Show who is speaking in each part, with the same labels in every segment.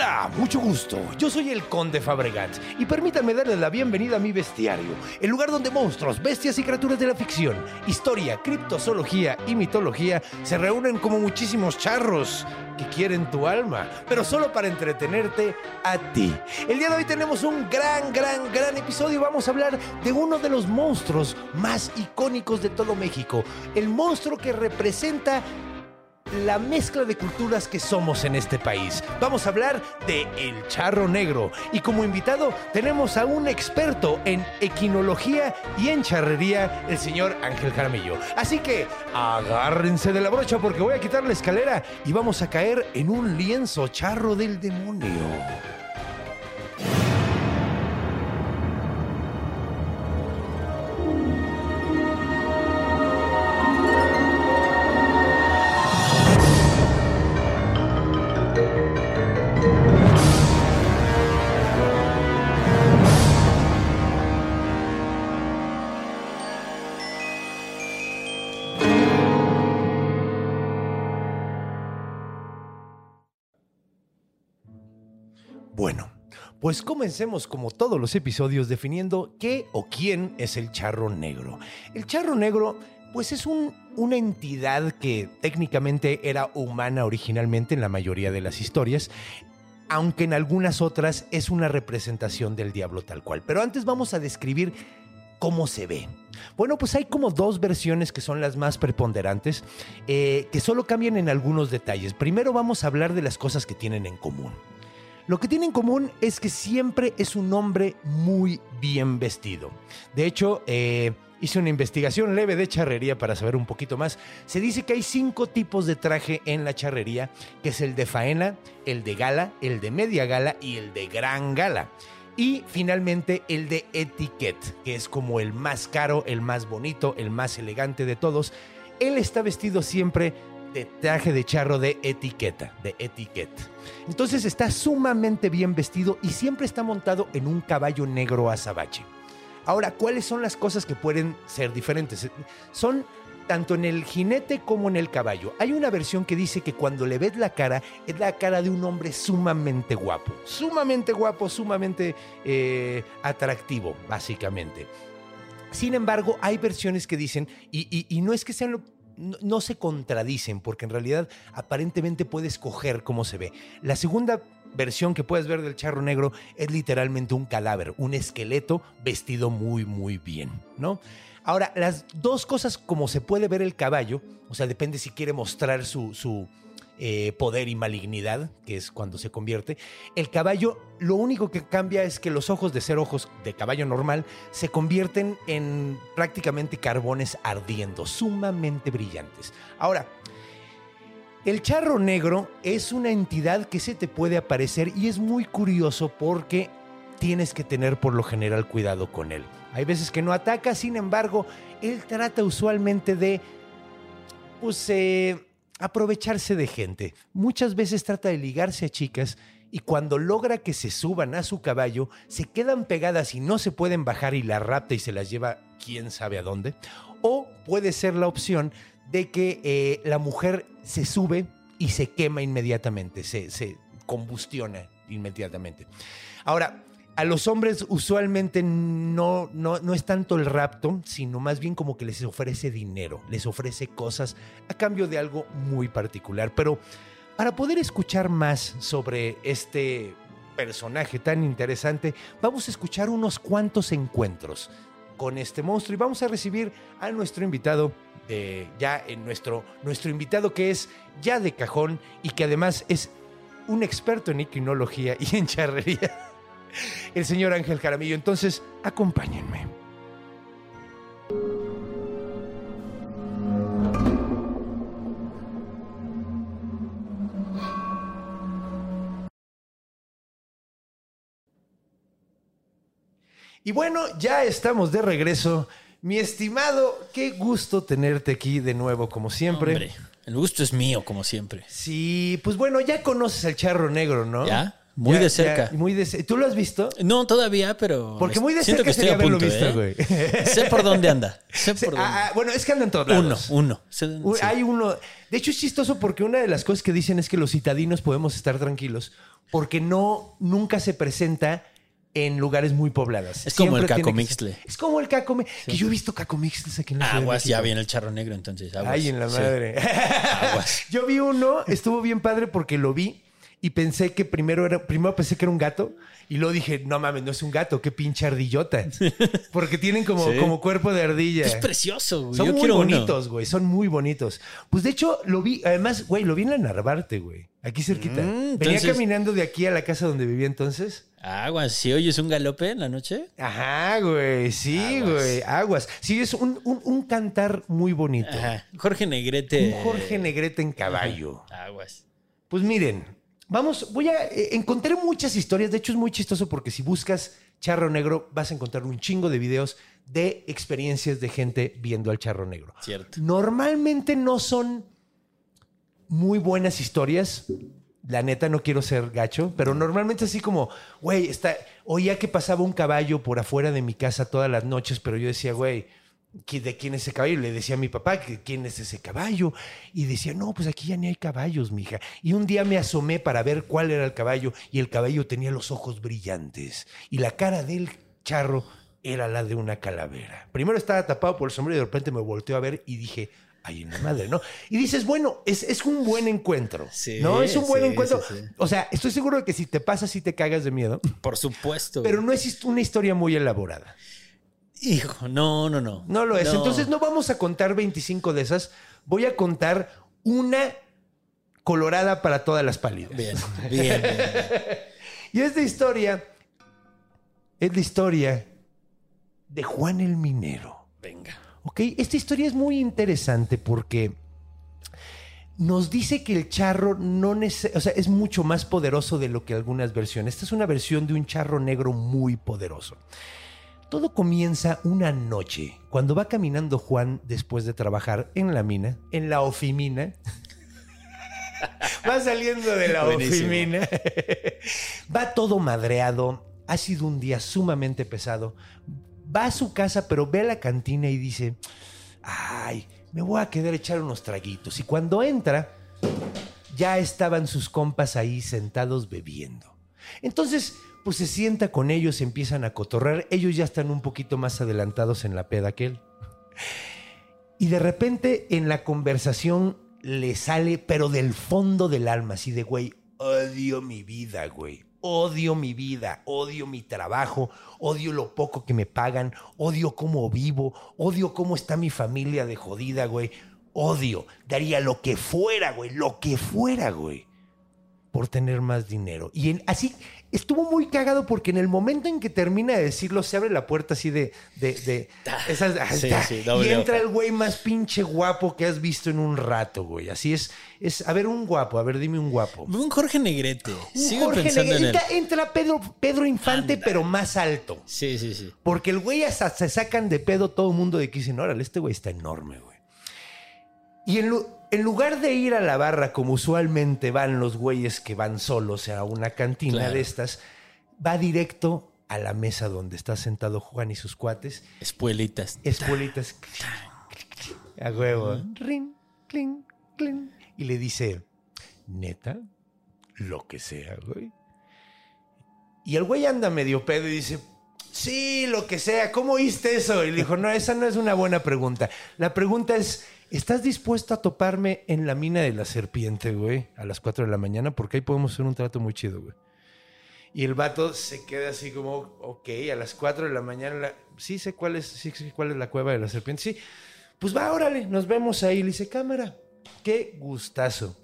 Speaker 1: Hola, mucho gusto. Yo soy el Conde Fabregat y permítanme darles la bienvenida a mi bestiario, el lugar donde monstruos, bestias y criaturas de la ficción, historia, criptozoología y mitología se reúnen como muchísimos charros que quieren tu alma, pero solo para entretenerte a ti. El día de hoy tenemos un gran, gran, gran episodio. Vamos a hablar de uno de los monstruos más icónicos de todo México, el monstruo que representa la mezcla de culturas que somos en este país. Vamos a hablar de El Charro Negro y como invitado tenemos a un experto en equinología y en charrería, el señor Ángel Jaramillo. Así que agárrense de la brocha porque voy a quitar la escalera y vamos a caer en un lienzo charro del demonio. Pues comencemos como todos los episodios definiendo qué o quién es el charro negro. El charro negro pues es un- una entidad que técnicamente era humana originalmente en la mayoría de las historias, aunque en algunas otras es una representación del diablo tal cual. Pero antes vamos a describir cómo se ve. Bueno, pues hay como dos versiones que son las más preponderantes, eh, que solo cambian en algunos detalles. Primero vamos a hablar de las cosas que tienen en común. Lo que tiene en común es que siempre es un hombre muy bien vestido. De hecho, eh, hice una investigación leve de charrería para saber un poquito más. Se dice que hay cinco tipos de traje en la charrería, que es el de faena, el de gala, el de media gala y el de gran gala. Y finalmente el de etiquette, que es como el más caro, el más bonito, el más elegante de todos. Él está vestido siempre de traje de charro de etiqueta, de etiquette. Entonces está sumamente bien vestido y siempre está montado en un caballo negro azabache. Ahora, ¿cuáles son las cosas que pueden ser diferentes? Son tanto en el jinete como en el caballo. Hay una versión que dice que cuando le ves la cara, es la cara de un hombre sumamente guapo. Sumamente guapo, sumamente eh, atractivo, básicamente. Sin embargo, hay versiones que dicen, y, y- y no es que sean lo- no, se contradicen, porque en realidad aparentemente puedes coger cómo se ve. La segunda versión que puedes ver del charro negro es literalmente un cadáver, un esqueleto vestido muy, muy bien, ¿no? Ahora, las dos cosas como se puede ver el caballo, o sea, depende si quiere mostrar su, su eh, poder y malignidad, que es cuando se convierte. El caballo, lo único que cambia es que los ojos de ser ojos de caballo normal se convierten en prácticamente carbones ardiendo, sumamente brillantes. Ahora, el charro negro es una entidad que se te puede aparecer y es muy curioso porque tienes que tener por lo general cuidado con él. Hay veces que no ataca, sin embargo, él trata usualmente de pues, eh, aprovecharse de gente. Muchas veces trata de ligarse a chicas y cuando logra que se suban a su caballo, se quedan pegadas y no se pueden bajar y la rapta y se las lleva quién sabe a dónde. O puede ser la opción de que eh, la mujer se sube y se quema inmediatamente, se, se combustiona inmediatamente. Ahora, a los hombres usualmente no, no, no es tanto el rapto, sino más bien como que les ofrece dinero, les ofrece cosas a cambio de algo muy particular. Pero para poder escuchar más sobre este personaje tan interesante, vamos a escuchar unos cuantos encuentros con este monstruo y vamos a recibir a nuestro invitado eh, ya en nuestro, nuestro invitado que es ya de cajón y que además es un experto en equinología y en charrería el señor Ángel Jaramillo. Entonces, acompáñenme. Y bueno, ya estamos de regreso. Mi estimado, qué gusto tenerte aquí de nuevo, como siempre.
Speaker 2: El gusto es mío, como siempre.
Speaker 1: Sí, pues bueno, ya conoces al charro negro, ¿no?
Speaker 2: Ya. Muy de cerca.
Speaker 1: muy de ¿Tú lo has visto?
Speaker 2: No, todavía, pero.
Speaker 1: Porque muy de
Speaker 2: siento
Speaker 1: cerca
Speaker 2: que
Speaker 1: sería
Speaker 2: punto,
Speaker 1: haberlo visto,
Speaker 2: ¿eh?
Speaker 1: güey.
Speaker 2: Sé por dónde anda. Sé
Speaker 1: Sí,
Speaker 2: por dónde.
Speaker 1: ah, ah, bueno, es que anda en todos
Speaker 2: uno,
Speaker 1: lados.
Speaker 2: uno.
Speaker 1: Uy,
Speaker 2: sí.
Speaker 1: Hay uno. De hecho, es chistoso porque una de las cosas que dicen es que los citadinos podemos estar tranquilos porque no nunca se presenta en lugares muy pobladas.
Speaker 2: Es como el
Speaker 1: que
Speaker 2: Cacomixtle.
Speaker 1: ser- Es como el Cacomixtle. Que yo he visto Cacomixtles aquí en la
Speaker 2: Aguas, ya viene el charro negro, entonces. Aguas.
Speaker 1: Ay, en la
Speaker 2: Sí.
Speaker 1: madre.
Speaker 2: Aguas.
Speaker 1: Yo vi uno, estuvo bien padre porque lo vi y pensé que primero era, primero pensé que era un gato y luego dije, no mames, no es un gato, qué pinche ardillota. Porque tienen como,
Speaker 2: Sí.
Speaker 1: como cuerpo de ardilla.
Speaker 2: Es precioso, güey.
Speaker 1: Son
Speaker 2: Yo
Speaker 1: muy
Speaker 2: uno.
Speaker 1: bonitos, güey. Son muy bonitos. Pues de hecho, lo vi, además, güey, lo vi en la Narvarte, güey. Aquí cerquita.
Speaker 2: Mm,
Speaker 1: Venía
Speaker 2: entonces-
Speaker 1: caminando de aquí a la casa donde vivía entonces.
Speaker 2: Aguas, si oyes un galope en la noche.
Speaker 1: Ajá, güey. Sí,
Speaker 2: Aguas.
Speaker 1: güey. Aguas. Sí, es un, un- un cantar muy bonito.
Speaker 2: Ajá. Jorge Negrete.
Speaker 1: Un Jorge Negrete en caballo.
Speaker 2: Aguas.
Speaker 1: Pues miren, vamos, voy a. eh, encontré muchas historias. De hecho, es muy chistoso porque si buscas charro negro, vas a encontrar un chingo de videos de experiencias de gente viendo al charro negro.
Speaker 2: Cierto.
Speaker 1: Normalmente no son muy buenas historias. La neta, no quiero ser gacho, pero normalmente así como, güey, está, oía que pasaba un caballo por afuera de mi casa todas las noches, pero yo decía, güey, ¿qui- ¿de quién es ese caballo? Le decía a mi papá, que ¿quién es ese caballo? Y decía, no, pues aquí ya ni hay caballos, mija. Y un día me asomé para ver cuál era el caballo y el caballo tenía los ojos brillantes y la cara del charro era la de una calavera. Primero estaba tapado por el sombrero y de repente me volteó a ver y dije, ay, en la madre, ¿no? Y dices, bueno, es, es un buen encuentro,
Speaker 2: Sí,
Speaker 1: ¿no? Es un buen
Speaker 2: sí,
Speaker 1: encuentro.
Speaker 2: sí.
Speaker 1: O sea, estoy seguro de que si te pasa, sí te cagas de miedo,
Speaker 2: Por supuesto.
Speaker 1: pero no es una historia muy elaborada.
Speaker 2: Hijo, no, no, no.
Speaker 1: No lo es. Entonces no vamos a contar 25 de esas. Voy a contar una colorada para todas las pálidas.
Speaker 2: Bien, bien, bien.
Speaker 1: Y esta historia es la historia de Juan el Minero.
Speaker 2: Venga.
Speaker 1: ¿Ok? Esta historia es muy interesante porque nos dice que el charro no o sea, es mucho más poderoso de lo que algunas versiones. Esta es una versión de un charro negro muy poderoso. Todo comienza una noche, cuando va caminando Juan después de trabajar en la mina, en la ofimina. va saliendo de la
Speaker 2: Buenísimo.
Speaker 1: ofimina. va todo madreado. Ha sido un día sumamente pesado. Va a su casa, pero ve a la cantina y dice, ay, me voy a quedar a echar unos traguitos. Y cuando entra, ya estaban sus compas ahí sentados bebiendo. Entonces, pues se sienta con ellos, empiezan a cotorrar. Ellos ya están un poquito más adelantados en la peda que él. Y de repente en la conversación le sale, pero del fondo del alma, así de, güey, odio mi vida, güey. Odio mi vida, odio mi trabajo, odio lo poco que me pagan, odio cómo vivo, odio cómo está mi familia de jodida, güey. Odio, daría lo que fuera, güey, lo que fuera, güey por tener más dinero. Y en- así estuvo muy cagado porque en el momento en que termina de decirlo, se abre la puerta así de. de, de esas, ah,
Speaker 2: Sí, sí,
Speaker 1: y entra el güey más pinche guapo que has visto en un rato, güey. Así es. es a ver, un guapo, a ver, dime un guapo.
Speaker 2: Un Jorge Negrete.
Speaker 1: Un
Speaker 2: Sigo
Speaker 1: Jorge
Speaker 2: pensando en él.
Speaker 1: Negrita, entra Pedro, Pedro Infante,
Speaker 2: Anda.
Speaker 1: pero más alto.
Speaker 2: Sí, sí, sí.
Speaker 1: Porque el güey hasta se sacan de pedo todo el mundo de que dicen, órale, este güey está enorme, güey. Y en, lu- en lugar de ir a la barra como usualmente van los güeyes que van solos a una cantina
Speaker 2: Claro.
Speaker 1: de estas, va directo a la mesa donde está sentado Juan y sus cuates,
Speaker 2: Espuelitas.
Speaker 1: espuelitas, a huevo, rin, clink, clink, y le dice, neta, lo que sea, güey. Y el güey anda medio pedo y dice, sí, lo que sea, ¿cómo oíste eso? Y le dijo, no, esa no es una buena pregunta. La pregunta es, ¿estás dispuesto a toparme en la mina de la serpiente, güey? A las 4 de la mañana, porque ahí podemos hacer un trato muy chido, güey. Y el vato se queda así como, ok, a las 4 de la mañana, la- sí sé cuál es, sí sé cuál es la cueva de la serpiente, sí. Pues va, órale, nos vemos ahí. Le dice, cámara, qué gustazo.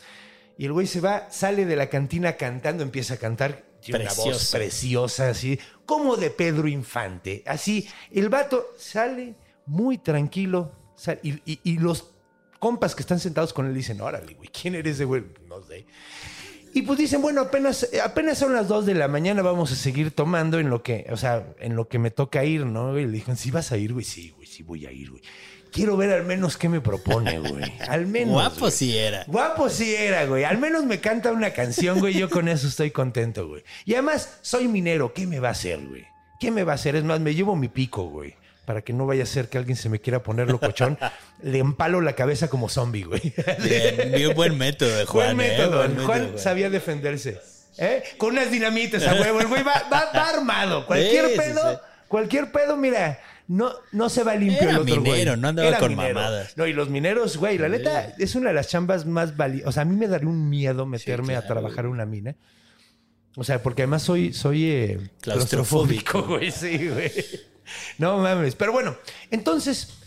Speaker 1: Y el güey se va, sale de la cantina cantando, empieza a cantar. Tiene una voz preciosa, así, como de Pedro Infante. Así, el vato sale muy tranquilo. sal- y, y- y los compas que están sentados con él dicen, órale, güey, ¿quién eres ese güey? No sé. Y pues dicen, bueno, apenas, apenas son las 2 de la mañana, vamos a seguir tomando en lo que, o sea, en lo que me toca ir, ¿no? Y le dijeron, ¿sí vas a ir, güey? Sí, güey, sí voy a ir, güey. Quiero ver al menos qué me propone, güey. Al menos.
Speaker 2: Guapo
Speaker 1: güey.
Speaker 2: sí era.
Speaker 1: Guapo sí era, güey. Al menos me canta una canción, güey. Yo con eso estoy contento, güey. Y además, soy minero. ¿Qué me va a hacer, güey? ¿Qué me va a hacer? Es más, me llevo mi pico, güey. Para que no vaya a ser que alguien se me quiera poner locochón. Le empalo la cabeza como zombie, güey.
Speaker 2: Bien, bien buen método Juan.
Speaker 1: Buen
Speaker 2: ¿eh?
Speaker 1: método.
Speaker 2: Buen método,
Speaker 1: Juan
Speaker 2: Juan.
Speaker 1: sabía defenderse. ¿Eh? Con unas dinamitas a huevo. El güey va, va- va armado. Cualquier
Speaker 2: Sí,
Speaker 1: pedo,
Speaker 2: sí.
Speaker 1: cualquier pedo, mira. No, no se va limpio
Speaker 2: Era
Speaker 1: el otro güey.
Speaker 2: minero, no andaba
Speaker 1: Era
Speaker 2: con
Speaker 1: minero.
Speaker 2: mamadas.
Speaker 1: No, y los mineros, güey, la neta, es una de las chambas más valiosas. O sea, a mí me daría un miedo meterme a trabajar en una mina. O sea, porque además soy, soy eh,
Speaker 2: claustrofóbico,
Speaker 1: güey. Sí, güey. No mames. Pero bueno, entonces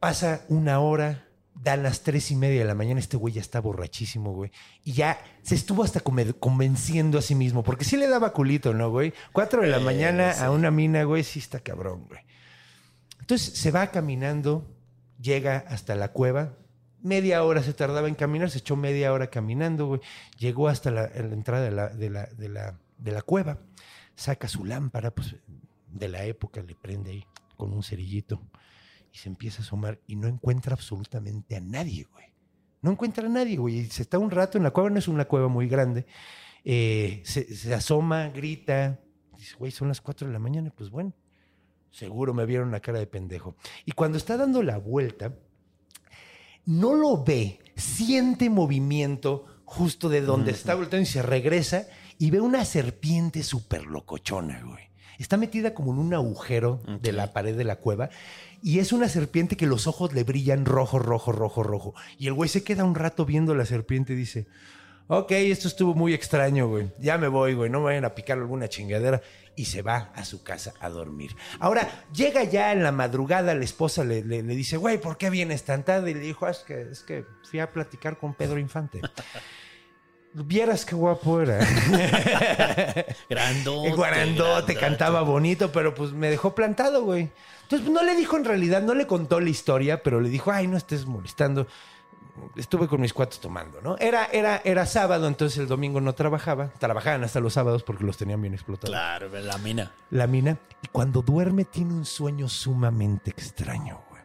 Speaker 1: pasa una hora, dan las tres y media de la mañana, este güey ya está borrachísimo, güey. Y ya se estuvo hasta convenciendo a sí mismo, porque sí le daba culito, ¿no, güey? Cuatro de la
Speaker 2: Eh,
Speaker 1: mañana
Speaker 2: sí.
Speaker 1: a una mina, güey, sí está cabrón, güey. Entonces se va caminando, llega hasta la cueva. Media hora se tardaba en caminar, se echó media hora caminando, güey. Llegó hasta la, la entrada de la, de, la, de, la, de la cueva. Saca su lámpara, pues de la época, le prende ahí con un cerillito y se empieza a asomar y no encuentra absolutamente a nadie, güey. No encuentra a nadie, güey. Y se está un rato en la cueva, no es una cueva muy grande. Eh, se, se asoma, grita. Dice, güey, son las 4 de la mañana, pues bueno. Seguro me vieron la cara de pendejo. Y cuando está dando la vuelta, no lo ve, siente movimiento justo de donde está volteando y se regresa y ve una serpiente súper locochona, güey. Está metida como en un agujero de la pared de la cueva y es una serpiente que los ojos le brillan rojo, rojo, rojo, rojo. Y el güey se queda un rato viendo la serpiente y dice, ok, esto estuvo muy extraño, güey. Ya me voy, güey. No me vayan a picar alguna chingadera. Y se va a su casa a dormir. Ahora, llega ya en la madrugada, la esposa le, le- le dice, güey, ¿por qué vienes tan tarde? Y le dijo, "Ah, es que, es que fui a platicar con Pedro Infante. Vieras qué guapo era.
Speaker 2: Grandote.
Speaker 1: El
Speaker 2: grandote.
Speaker 1: cantaba bonito, pero pues me dejó plantado, güey. Entonces, no le dijo en realidad, no le contó la historia, pero le dijo, ay, no estés molestando. Estuve con mis cuates tomando, ¿no? Era, era, era sábado, entonces el domingo no trabajaba. Trabajaban hasta los sábados porque los tenían bien explotados.
Speaker 2: Claro, la mina.
Speaker 1: La mina. Y cuando duerme tiene un sueño sumamente extraño, güey.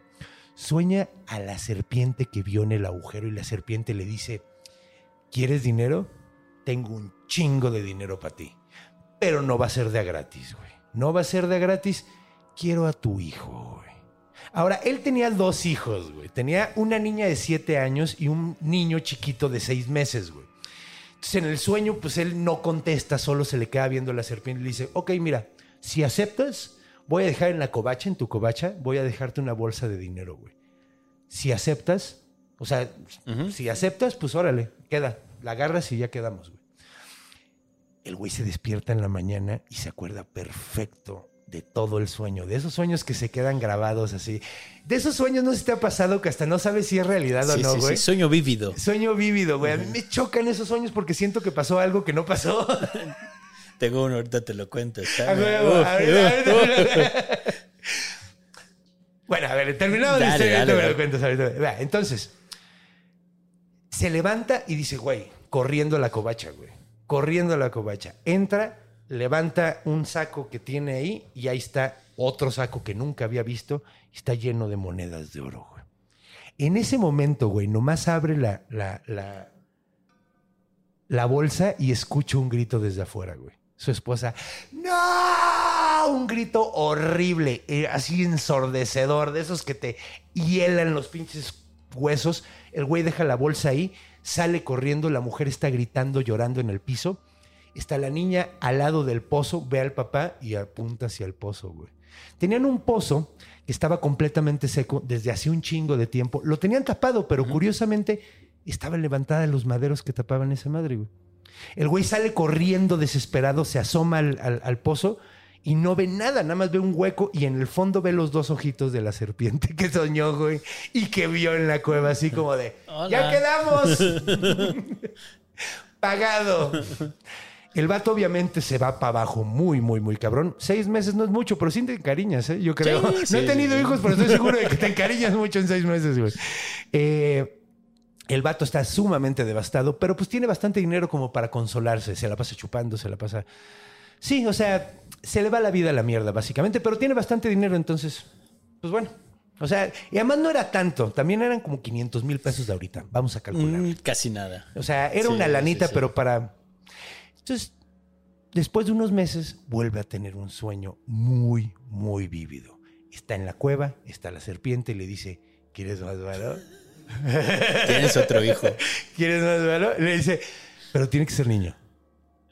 Speaker 1: Sueña a la serpiente que vio en el agujero y la serpiente le dice, ¿quieres dinero? Tengo un chingo de dinero para ti. Pero no va a ser de a gratis, güey. No va a ser de a gratis. Quiero a tu hijo, güey. Ahora, él tenía dos hijos, güey. Tenía una niña de siete años y un niño chiquito de seis meses, güey. Entonces, en el sueño, pues él no contesta, solo se le queda viendo la serpiente y le dice, ok, mira, si aceptas, voy a dejar en la covacha, en tu covacha, voy a dejarte una bolsa de dinero, güey. Si aceptas, o sea, si aceptas, pues órale, queda, la agarras y ya quedamos, güey. El güey se despierta en la mañana y se acuerda perfecto de todo el sueño, de esos sueños que se quedan grabados así. De esos sueños no se te ha pasado que hasta no sabes si es realidad o no,
Speaker 2: sí,
Speaker 1: güey.
Speaker 2: sí, sueño vívido.
Speaker 1: Sueño vívido, güey. A mí me chocan esos sueños porque siento que pasó algo que no pasó.
Speaker 2: Tengo uno, ahorita te lo cuento.
Speaker 1: bueno, a ver, terminado
Speaker 2: Dale,
Speaker 1: historia, ahorita
Speaker 2: dale,
Speaker 1: me lo cuentas ahorita. Entonces, se levanta y dice, güey, corriendo a la covacha, güey. Corriendo a la covacha. Entra, levanta un saco que tiene ahí y ahí está otro saco que nunca había visto está lleno de monedas de oro, güey. En ese momento, güey, nomás abre la, la, la, bolsa y escucho un grito desde afuera, güey. Su esposa, ¡No! Un grito horrible, eh, así ensordecedor, de esos que te hielan los pinches huesos. El güey deja la bolsa ahí, sale corriendo, la mujer está gritando, llorando en el piso. Está la niña al lado del pozo, ve al papá y apunta hacia el pozo, güey. Tenían un pozo que estaba completamente seco desde hace un chingo de tiempo. Lo tenían tapado, pero curiosamente estaban levantadas los maderos que tapaban esa madre, güey. El güey sale corriendo desesperado, se asoma al, al- al pozo y no ve nada, nada más ve un hueco y en el fondo ve los dos ojitos de la serpiente que soñó, güey, y que vio en la cueva, así como de,
Speaker 2: Hola.
Speaker 1: ¡ya quedamos! Pagado. El vato obviamente se va para abajo muy, muy, muy cabrón. Seis meses no es mucho, pero sí te encariñas, ¿eh? Yo creo.
Speaker 2: Sí,
Speaker 1: no he tenido hijos, pero estoy seguro de que te encariñas mucho en seis meses, güey. Eh, El vato está sumamente devastado, pero pues tiene bastante dinero como para consolarse. Se la pasa chupando, se la pasa... Sí, o sea, se le va la vida a la mierda, básicamente, pero tiene bastante dinero, entonces, pues bueno. O sea, y además no era tanto, también eran como 500 mil pesos de ahorita. Vamos a calcular.
Speaker 2: Mm, casi nada.
Speaker 1: O sea, era
Speaker 2: Sí,
Speaker 1: una lanita,
Speaker 2: sí, sí.
Speaker 1: pero para... Entonces, después de unos meses, vuelve a tener un sueño muy, muy vívido. Está en la cueva, está la serpiente y le dice, ¿quieres más varo?
Speaker 2: Tienes otro hijo.
Speaker 1: ¿Quieres más varo? Le dice, pero tiene que ser niño.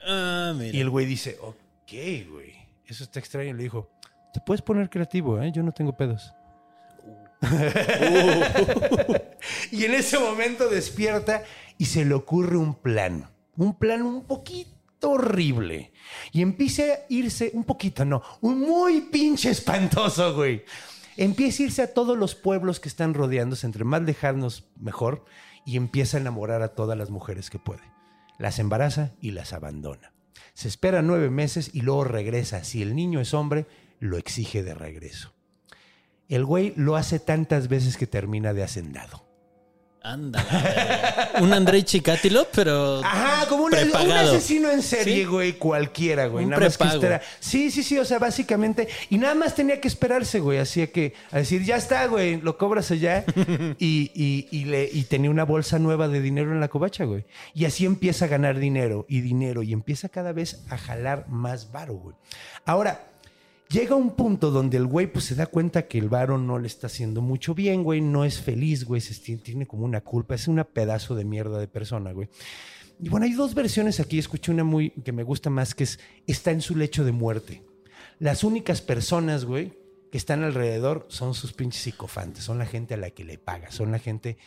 Speaker 2: Ah, mira.
Speaker 1: Y el güey dice, ok, güey, eso está extraño. Le dijo, te puedes poner creativo, ¿eh? Yo no tengo pedos. y en ese momento despierta y se le ocurre un plan. Un plan un poquito horrible. Y empieza a irse, un poquito, no, un muy pinche espantoso, güey. Empieza a irse a todos los pueblos que están rodeándose, entre más lejanos mejor, y empieza a enamorar a todas las mujeres que puede. Las embaraza y las abandona. Se espera nueve meses y luego regresa. Si el niño es hombre, lo exige de regreso. El güey lo hace tantas veces que termina de hacendado.
Speaker 2: Anda. Un Andrei Chikatilo, pero.
Speaker 1: Ajá, como un, asesino en serie,
Speaker 2: Sí.
Speaker 1: güey, cualquiera, güey.
Speaker 2: Un
Speaker 1: nada más que. Sí, sí, sí, o sea, básicamente. Y nada más tenía que esperarse, güey. Así que, a decir, ya está, güey, lo cobras allá. y, y, y, le, y tenía una bolsa nueva de dinero en la covacha, güey. Y así empieza a ganar dinero y dinero y empieza cada vez a jalar más varo, güey. Ahora, llega un punto donde el güey pues se da cuenta que el varo no le está haciendo mucho bien, güey, no es feliz, güey, se tiene como una culpa, es una pedazo de mierda de persona, güey. Y bueno, hay dos versiones aquí, escuché una muy que me gusta más que es está en su lecho de muerte. Las únicas personas, güey, que están alrededor son sus pinches psicofantes, son la gente a la que le paga, son la gente,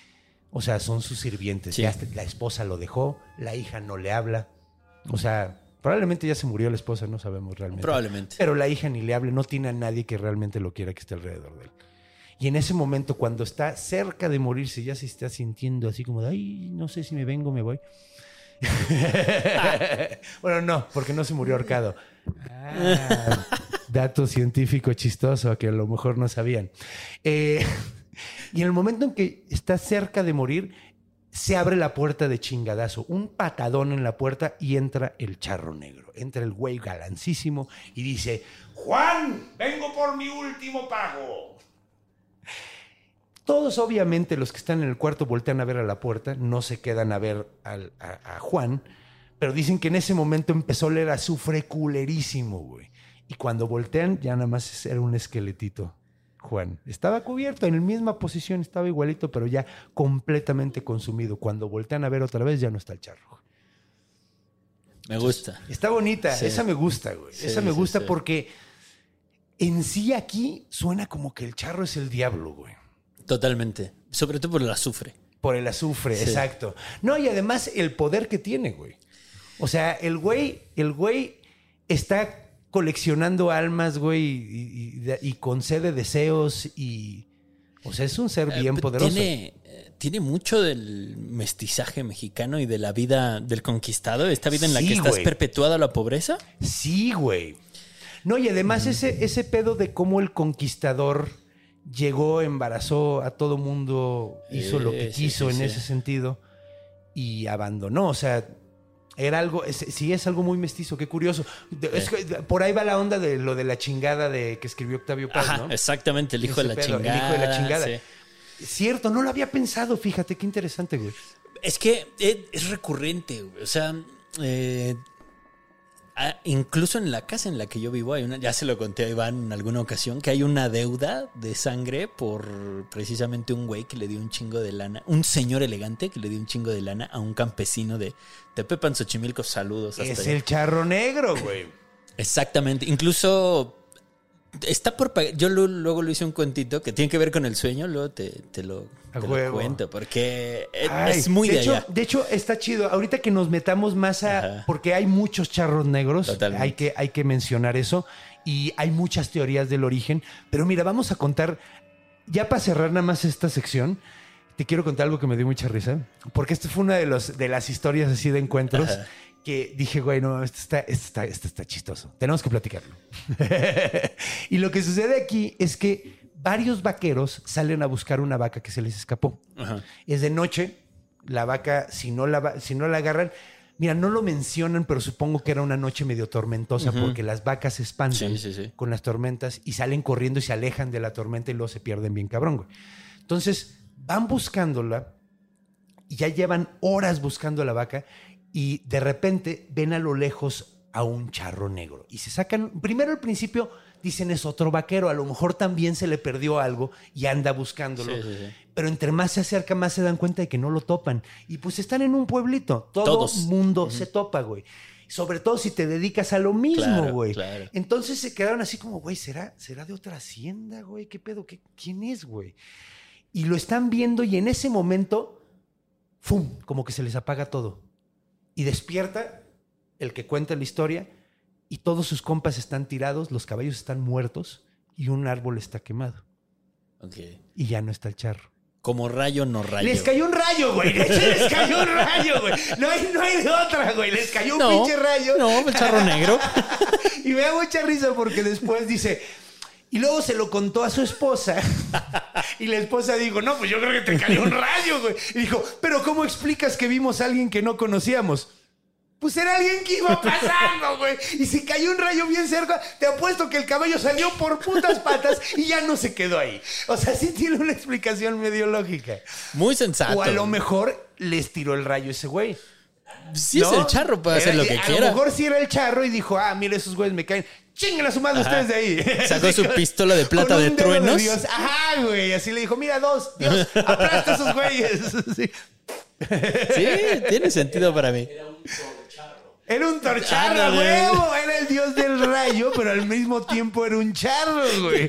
Speaker 1: o sea, son sus sirvientes.
Speaker 2: Sí.
Speaker 1: Ya la esposa lo dejó, la hija no le habla. O sea, probablemente ya se murió la esposa, no sabemos realmente.
Speaker 2: Probablemente.
Speaker 1: Pero la hija ni le hable, no tiene a nadie que realmente lo quiera que esté alrededor de él. Y en ese momento, cuando está cerca de morirse, ya se está sintiendo así como de, ay, no sé si me vengo, me voy. bueno, no, porque no se murió ahorcado. Ah, dato científico chistoso que a lo mejor no sabían. Eh, y en el momento en que está cerca de morir, se abre la puerta de chingadazo, un patadón en la puerta y entra el charro negro. Entra el güey galancísimo y dice, Juan, vengo por mi último pago. Todos, obviamente, los que están en el cuarto voltean a ver a la puerta, no se quedan a ver al- a, Juan, pero dicen que en ese momento empezó a a azufre culerísimo, güey. Y cuando voltean, ya nada más era un esqueletito. Juan estaba cubierto en la misma posición, estaba igualito, pero ya completamente consumido. Cuando voltean a ver otra vez, ya no está el charro.
Speaker 2: Me gusta.
Speaker 1: Está bonita,
Speaker 2: Sí.
Speaker 1: esa me gusta, güey.
Speaker 2: Sí,
Speaker 1: esa me gusta
Speaker 2: sí.
Speaker 1: porque en sí aquí suena como que el charro es el diablo, güey.
Speaker 2: Totalmente. Sobre todo por el azufre.
Speaker 1: Por el azufre, exacto. No, y además el poder que tiene, güey. O sea, el güey, el güey está coleccionando almas, güey, y, y- y concede deseos y... O sea, es un ser bien
Speaker 2: Eh,
Speaker 1: poderoso.
Speaker 2: Tiene, eh, tiene mucho del mestizaje mexicano y de la vida del conquistado, esta vida en la
Speaker 1: Sí,
Speaker 2: que estás
Speaker 1: güey.
Speaker 2: perpetuado a la pobreza.
Speaker 1: Sí, güey. No, y además ese, ese pedo de cómo el conquistador llegó, embarazó a todo mundo, hizo lo que
Speaker 2: Eh, sí,
Speaker 1: quiso
Speaker 2: sí,
Speaker 1: en ese sentido y abandonó. O sea, era algo, es- sí es algo muy mestizo, qué curioso. Es que por ahí va la onda de lo de la chingada de que escribió Octavio Paz,
Speaker 2: Ajá,
Speaker 1: ¿no?
Speaker 2: exactamente, el hijo de la
Speaker 1: pedo,
Speaker 2: chingada.
Speaker 1: El hijo de la chingada.
Speaker 2: sí.
Speaker 1: Cierto, no lo había pensado, fíjate, qué interesante, güey.
Speaker 2: Es que eh, es recurrente, güey. o sea, eh, ah, incluso en la casa en la que yo vivo, hay una, ya se lo conté a Iván en alguna ocasión, que hay una deuda de sangre por precisamente un güey que le dio un chingo de lana, un señor elegante que le dio un chingo de lana a un campesino de Tepepan, Xochimilco, saludos. hasta
Speaker 1: Es
Speaker 2: allá.
Speaker 1: el charro negro, güey.
Speaker 2: Exactamente. Incluso está por pagar. Yo lo- luego lo hice un cuentito que tiene que ver con el sueño, luego te, te lo, te cuento, porque es,
Speaker 1: Ay,
Speaker 2: es muy de, allá.
Speaker 1: De hecho, está chido. Ahorita que nos metamos más a.
Speaker 2: Ajá.
Speaker 1: Porque hay muchos charros negros.
Speaker 2: Totalmente.
Speaker 1: Hay que, hay que mencionar eso. Y hay muchas teorías del origen. Pero mira, vamos a contar. Ya para cerrar nada más esta sección, te quiero contar algo que me dio mucha risa. Porque esta fue una de, los, de las historias así de encuentros.
Speaker 2: Ajá.
Speaker 1: Que dije, güey, no, esto está, esto está, esto está chistoso. Tenemos que platicarlo. y lo que sucede aquí es que varios vaqueros salen a buscar una vaca que se les escapó.
Speaker 2: Ajá.
Speaker 1: Es de noche, la vaca, si no la, si no la agarran, mira, no lo mencionan, pero supongo que era una noche medio tormentosa porque las vacas se espantan
Speaker 2: Sí, sí, sí.
Speaker 1: con las tormentas y salen corriendo y se alejan de la tormenta y luego se pierden bien cabrón, güey. Entonces, van buscándola y ya llevan horas buscando a la vaca y de repente ven a lo lejos a un charro negro y se sacan, primero al principio dicen es otro vaquero, a lo mejor también se le perdió algo y anda buscándolo,
Speaker 2: Sí, sí, sí.
Speaker 1: pero entre más se acerca más se dan cuenta de que no lo topan y pues están en un pueblito, todo
Speaker 2: Todos.
Speaker 1: mundo se topa, güey. Sobre todo si te dedicas a lo mismo,
Speaker 2: Claro,
Speaker 1: güey.
Speaker 2: claro.
Speaker 1: Entonces se quedaron así como, güey, ¿será, ¿será de otra hacienda, güey? ¿Qué pedo? ¿Qué, ¿Quién es, güey? Y lo están viendo y en ese momento, ¡fum! Como que se les apaga todo. Y despierta el que cuenta la historia y todos sus compas están tirados, los caballos están muertos y un árbol está quemado.
Speaker 2: Ok.
Speaker 1: Y ya no está el charro.
Speaker 2: Como rayo, no rayo.
Speaker 1: Les cayó un rayo, güey. Les cayó un rayo, güey. No hay, no hay de otra, güey. Les cayó un
Speaker 2: no,
Speaker 1: pinche rayo.
Speaker 2: No, el charro negro.
Speaker 1: Y me da mucha risa porque después dice. Y luego se lo contó a su esposa. Y la esposa dijo, no, pues yo creo que te cayó un rayo, güey. Y dijo, pero ¿cómo explicas que vimos a alguien que no conocíamos? Pues era alguien que iba pasando, güey. Y se cayó un rayo bien cerca. Te apuesto que el caballo salió por putas patas y ya no se quedó ahí. O sea, sí tiene una explicación medio lógica.
Speaker 2: Muy sensato.
Speaker 1: O a lo mejor les tiró el rayo ese güey.
Speaker 2: Si
Speaker 1: ¿no?
Speaker 2: es el charro, puede hacer
Speaker 1: Era-
Speaker 2: lo que
Speaker 1: a
Speaker 2: quiera.
Speaker 1: lo mejor sí era el charro y dijo, ah, mira, esos güeyes me caen. Chinguen a su madre ustedes de ahí.
Speaker 2: Sacó su pistola de plata
Speaker 1: con
Speaker 2: de
Speaker 1: dedo
Speaker 2: truenos.
Speaker 1: Dios. Ajá, güey. Así le dijo, mira, dos. Dios, aplasta a esos güeyes. Sí.
Speaker 2: Sí, tiene sentido para mí.
Speaker 1: Era un torcharro,
Speaker 2: Ándale.
Speaker 1: huevo. Era el dios del rayo, pero al mismo tiempo era un charro, güey.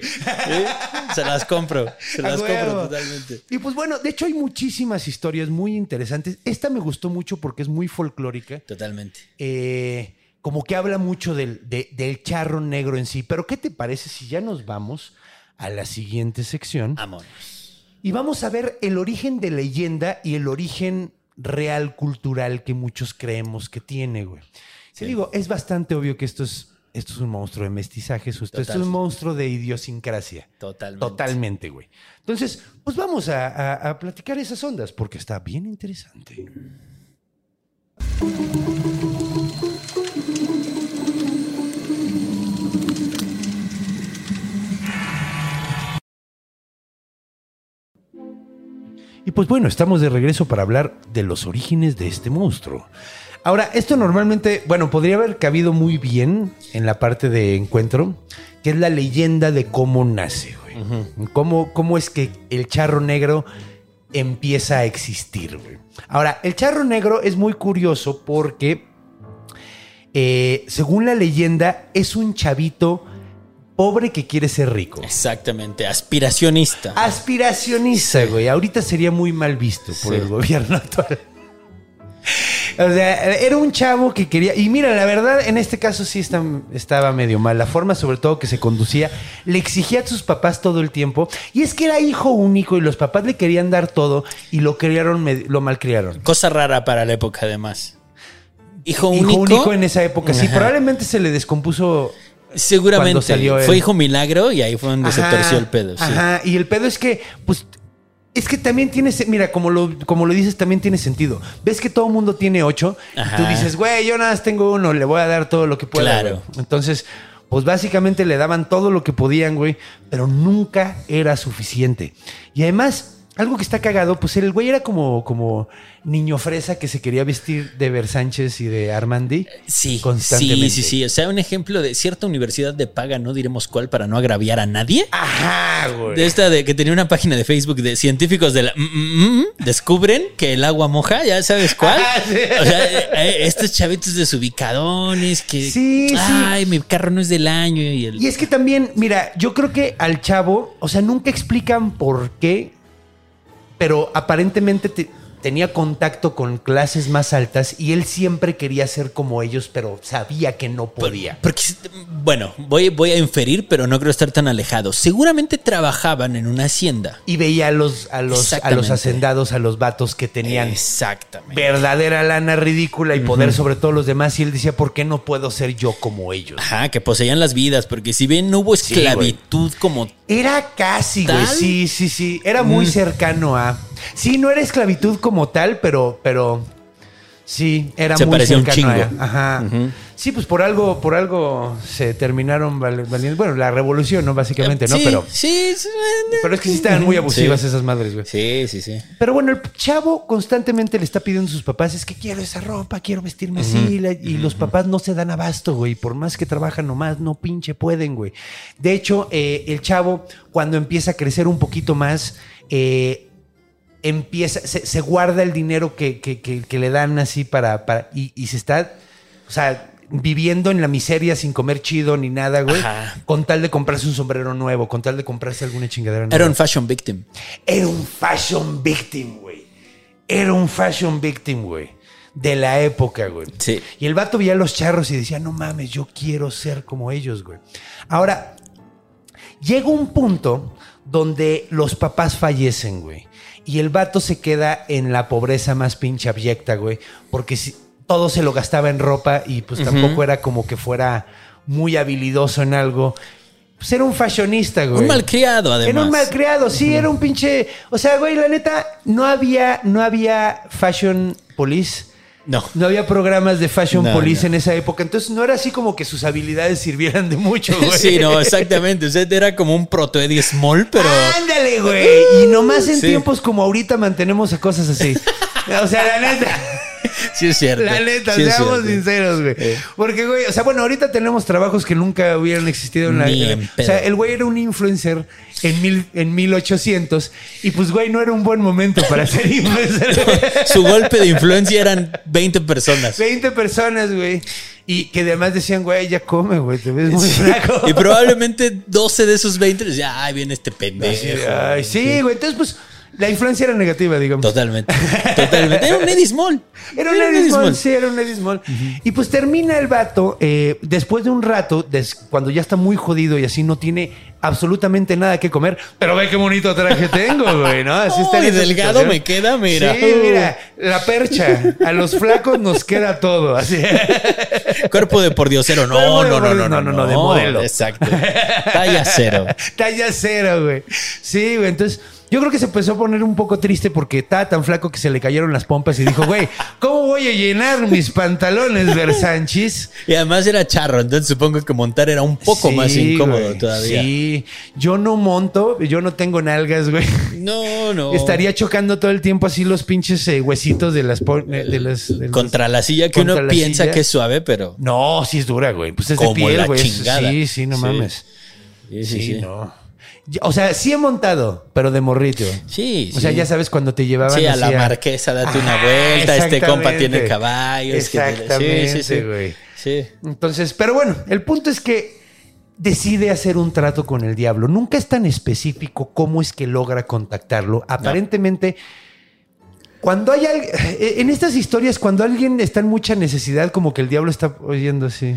Speaker 2: Se las compro. Se las compro totalmente.
Speaker 1: Y pues bueno, de hecho hay muchísimas historias muy interesantes. Esta me gustó mucho porque es muy folclórica.
Speaker 2: Totalmente.
Speaker 1: eh, como que habla mucho del, de- del charro negro en sí. Pero ¿qué te parece si ya nos vamos a la siguiente sección?
Speaker 2: Vámonos.
Speaker 1: Y vamos a ver el origen de leyenda y el origen real cultural que muchos creemos que tiene, güey. Te digo, es bastante obvio que esto es, esto es un monstruo de mestizaje, esto, esto es un monstruo de idiosincrasia.
Speaker 2: Totalmente.
Speaker 1: Totalmente, güey. Entonces, pues vamos a, a- a platicar esas ondas porque está bien interesante. Y pues bueno, estamos de regreso para hablar de los orígenes de este monstruo. Ahora, esto normalmente, bueno, podría haber cabido muy bien en la parte de encuentro, que es la leyenda de cómo nace, güey. cómo, cómo es que el charro negro empieza a existir, güey. Ahora, el charro negro es muy curioso porque, eh, según la leyenda, es un chavito pobre que quiere ser rico.
Speaker 2: Exactamente. Aspiracionista.
Speaker 1: Aspiracionista, güey. Ahorita sería muy mal visto por
Speaker 2: Sí.
Speaker 1: el gobierno actual. O sea, era un chavo que quería. Y mira, la verdad, en este caso sí está- estaba medio mal. La forma, sobre todo, que se conducía, le exigía a sus papás todo el tiempo. Y es que era hijo único y los papás le querían dar todo y lo criaron, lo malcriaron.
Speaker 2: Cosa rara para la época, además. Hijo
Speaker 1: Hijo
Speaker 2: único.
Speaker 1: único en esa época. Sí,
Speaker 2: Ajá.
Speaker 1: probablemente se le descompuso
Speaker 2: Seguramente.
Speaker 1: salió.
Speaker 2: Fue hijo milagro y ahí fue donde se torció el pedo. sí.
Speaker 1: Ajá, y el pedo es que, pues, es que también tiene, se- mira, como lo, como lo dices, también tiene sentido. Ves que todo el mundo tiene ocho,
Speaker 2: Ajá.
Speaker 1: tú dices, güey, yo nada más tengo uno, le voy a dar todo lo que pueda.
Speaker 2: Claro.
Speaker 1: güey". Entonces, pues básicamente le daban todo lo que podían, güey, pero nunca era suficiente. Y además, algo que está cagado, pues el güey era como, como niño fresa que se quería vestir de Versánchez y de Armandi.
Speaker 2: Sí,
Speaker 1: Constantemente.
Speaker 2: sí, sí, sí. O sea, un ejemplo de cierta universidad de paga, no diremos cuál para no agraviar a nadie.
Speaker 1: Ajá, güey.
Speaker 2: De esta de que tenía una página de Facebook de científicos de la mm, mm, mm, descubren que el agua moja, ya sabes cuál.
Speaker 1: Ah, sí.
Speaker 2: O sea, eh, eh, estos chavitos desubicadones que
Speaker 1: Sí, sí.
Speaker 2: ay, mi carro no es del año y el
Speaker 1: Y es que también, mira, yo creo que al chavo, o sea, nunca explican por qué, pero aparentemente te- tenía contacto con clases más altas y él siempre quería ser como ellos, pero sabía que no podía.
Speaker 2: Porque, bueno, voy, voy a inferir, pero no creo estar tan alejado. Seguramente trabajaban en una hacienda.
Speaker 1: Y veía a los, a los, a los hacendados, a los vatos que tenían
Speaker 2: Exactamente.
Speaker 1: verdadera lana ridícula y poder sobre todos los demás. Y él decía, ¿por qué no puedo ser yo como ellos?
Speaker 2: Ajá, que poseían las vidas, porque si bien no hubo
Speaker 1: Sí,
Speaker 2: esclavitud como
Speaker 1: Era casi, güey. Sí, sí, sí. Era muy
Speaker 2: Mm.
Speaker 1: cercano a. Sí, no era esclavitud como tal, pero, pero sí, era
Speaker 2: Se
Speaker 1: muy
Speaker 2: parecía un chingo.
Speaker 1: Ajá. Sí, pues por algo, por algo se terminaron val- valiendo. Bueno, la revolución, ¿no? Básicamente, ¿no?
Speaker 2: Sí,
Speaker 1: Pero,
Speaker 2: sí, sí,
Speaker 1: pero es que sí estaban muy abusivas
Speaker 2: Sí.
Speaker 1: esas madres, güey.
Speaker 2: Sí, sí, sí.
Speaker 1: Pero bueno, el chavo constantemente le está pidiendo a sus papás, es que quiero esa ropa, quiero vestirme así, la- y los papás no se dan abasto, güey, por más que trabajan nomás, no pinche pueden, güey. De hecho, eh, el chavo, cuando empieza a crecer un poquito más, eh, empieza, se, se guarda el dinero que, que- que- que le dan así para, para y, y se está, o sea, viviendo en la miseria sin comer chido ni nada, güey,
Speaker 2: Ajá.
Speaker 1: con tal de comprarse un sombrero nuevo, con tal de comprarse alguna chingadera nueva.
Speaker 2: Era un fashion victim.
Speaker 1: Era un fashion victim, güey. Era un fashion victim, güey. De la época, güey.
Speaker 2: Sí.
Speaker 1: Y el vato veía a los charros y decía, no mames, yo quiero ser como ellos, güey. Ahora, llega un punto donde los papás fallecen, güey. Y el vato se queda en la pobreza más pinche abyecta, güey. Porque si, todo se lo gastaba en ropa y pues tampoco era como que fuera muy habilidoso en algo. Pues era un fashionista, güey.
Speaker 2: Un malcriado, además.
Speaker 1: Era un malcriado, sí, era un pinche. O sea, güey, la neta, no había, no había fashion police.
Speaker 2: No.
Speaker 1: No había programas de fashion
Speaker 2: No,
Speaker 1: police
Speaker 2: no.
Speaker 1: en esa época. Entonces no era así como que sus habilidades sirvieran de mucho, güey.
Speaker 2: Sí, no, exactamente. Usted era como un proto Eddie Small, pero.
Speaker 1: Ándale, güey. Y nomás en
Speaker 2: Sí.
Speaker 1: tiempos como ahorita mantenemos a cosas así. O sea, la neta.
Speaker 2: Sí, es cierto.
Speaker 1: La neta,
Speaker 2: Sí
Speaker 1: seamos
Speaker 2: cierto.
Speaker 1: sinceros, güey.
Speaker 2: Eh.
Speaker 1: Porque, güey, o sea, bueno, ahorita tenemos trabajos que nunca hubieran existido en la en- O sea, el güey era un influencer en, mil, en 1800 y pues, güey, no era un buen momento para ser influencer.
Speaker 2: Su golpe de influencia eran 20 personas.
Speaker 1: 20 personas, güey. Y que además decían, güey, ya come, güey, te ves muy flaco.
Speaker 2: Y probablemente 12 de esos 20 les decía, ay, viene este pendejo.
Speaker 1: de, Ay, sí, güey. Entonces, pues, la influencia era negativa, digamos.
Speaker 2: Totalmente. Totalmente. Era un Eddie Small.
Speaker 1: Era un Eddie Small, sí, era un Eddie Small. Y pues termina el vato, eh, después de un rato, cuando ya está muy jodido y así no tiene absolutamente nada que comer, pero ve qué bonito traje tengo, güey, ¿no? Así está
Speaker 2: delgado
Speaker 1: situación.
Speaker 2: me queda, mira.
Speaker 1: Sí, mira, la percha. A los flacos nos queda todo, así.
Speaker 2: Cuerpo de pordiosero. No, no, no,
Speaker 1: por-
Speaker 2: no,
Speaker 1: no, no, no, de modelo.
Speaker 2: Exacto. Talla cero.
Speaker 1: Talla cero, güey. Sí, güey, entonces... Yo creo que se empezó a poner un poco triste porque estaba tan flaco que se le cayeron las pompas y dijo, güey, ¿cómo voy a llenar mis pantalones, Versanchis?
Speaker 2: Y además era charro, entonces supongo que montar era un poco
Speaker 1: Sí,
Speaker 2: más incómodo
Speaker 1: güey,
Speaker 2: todavía.
Speaker 1: Sí, yo no monto, yo no tengo nalgas, güey.
Speaker 2: No, no.
Speaker 1: Estaría chocando todo el tiempo así los pinches eh, huesitos de las... De las de
Speaker 2: Contra la silla que uno piensa
Speaker 1: silla.
Speaker 2: que es suave, pero.
Speaker 1: No, sí es dura, güey. Pues es de
Speaker 2: Como
Speaker 1: piel,
Speaker 2: la
Speaker 1: güey.
Speaker 2: chingada.
Speaker 1: Sí, sí, no
Speaker 2: Sí.
Speaker 1: mames.
Speaker 2: Sí,
Speaker 1: Sí,
Speaker 2: sí, sí.
Speaker 1: no. O sea, sí he montado, pero de morrito.
Speaker 2: Sí,
Speaker 1: O sea, ya sabes cuando te llevaban
Speaker 2: Sí, a la marquesa, date una
Speaker 1: Ah,
Speaker 2: vuelta. Este compa
Speaker 1: exactamente.
Speaker 2: tiene caballos. que te-
Speaker 1: Exactamente,
Speaker 2: sí, sí, sí.
Speaker 1: güey.
Speaker 2: Sí.
Speaker 1: Entonces, pero bueno, el punto es que decide hacer un trato con el diablo. Nunca es tan específico cómo es que logra contactarlo. Aparentemente, cuando hay al- eh, en estas historias, cuando alguien está en mucha necesidad, como que el diablo está oyendo así.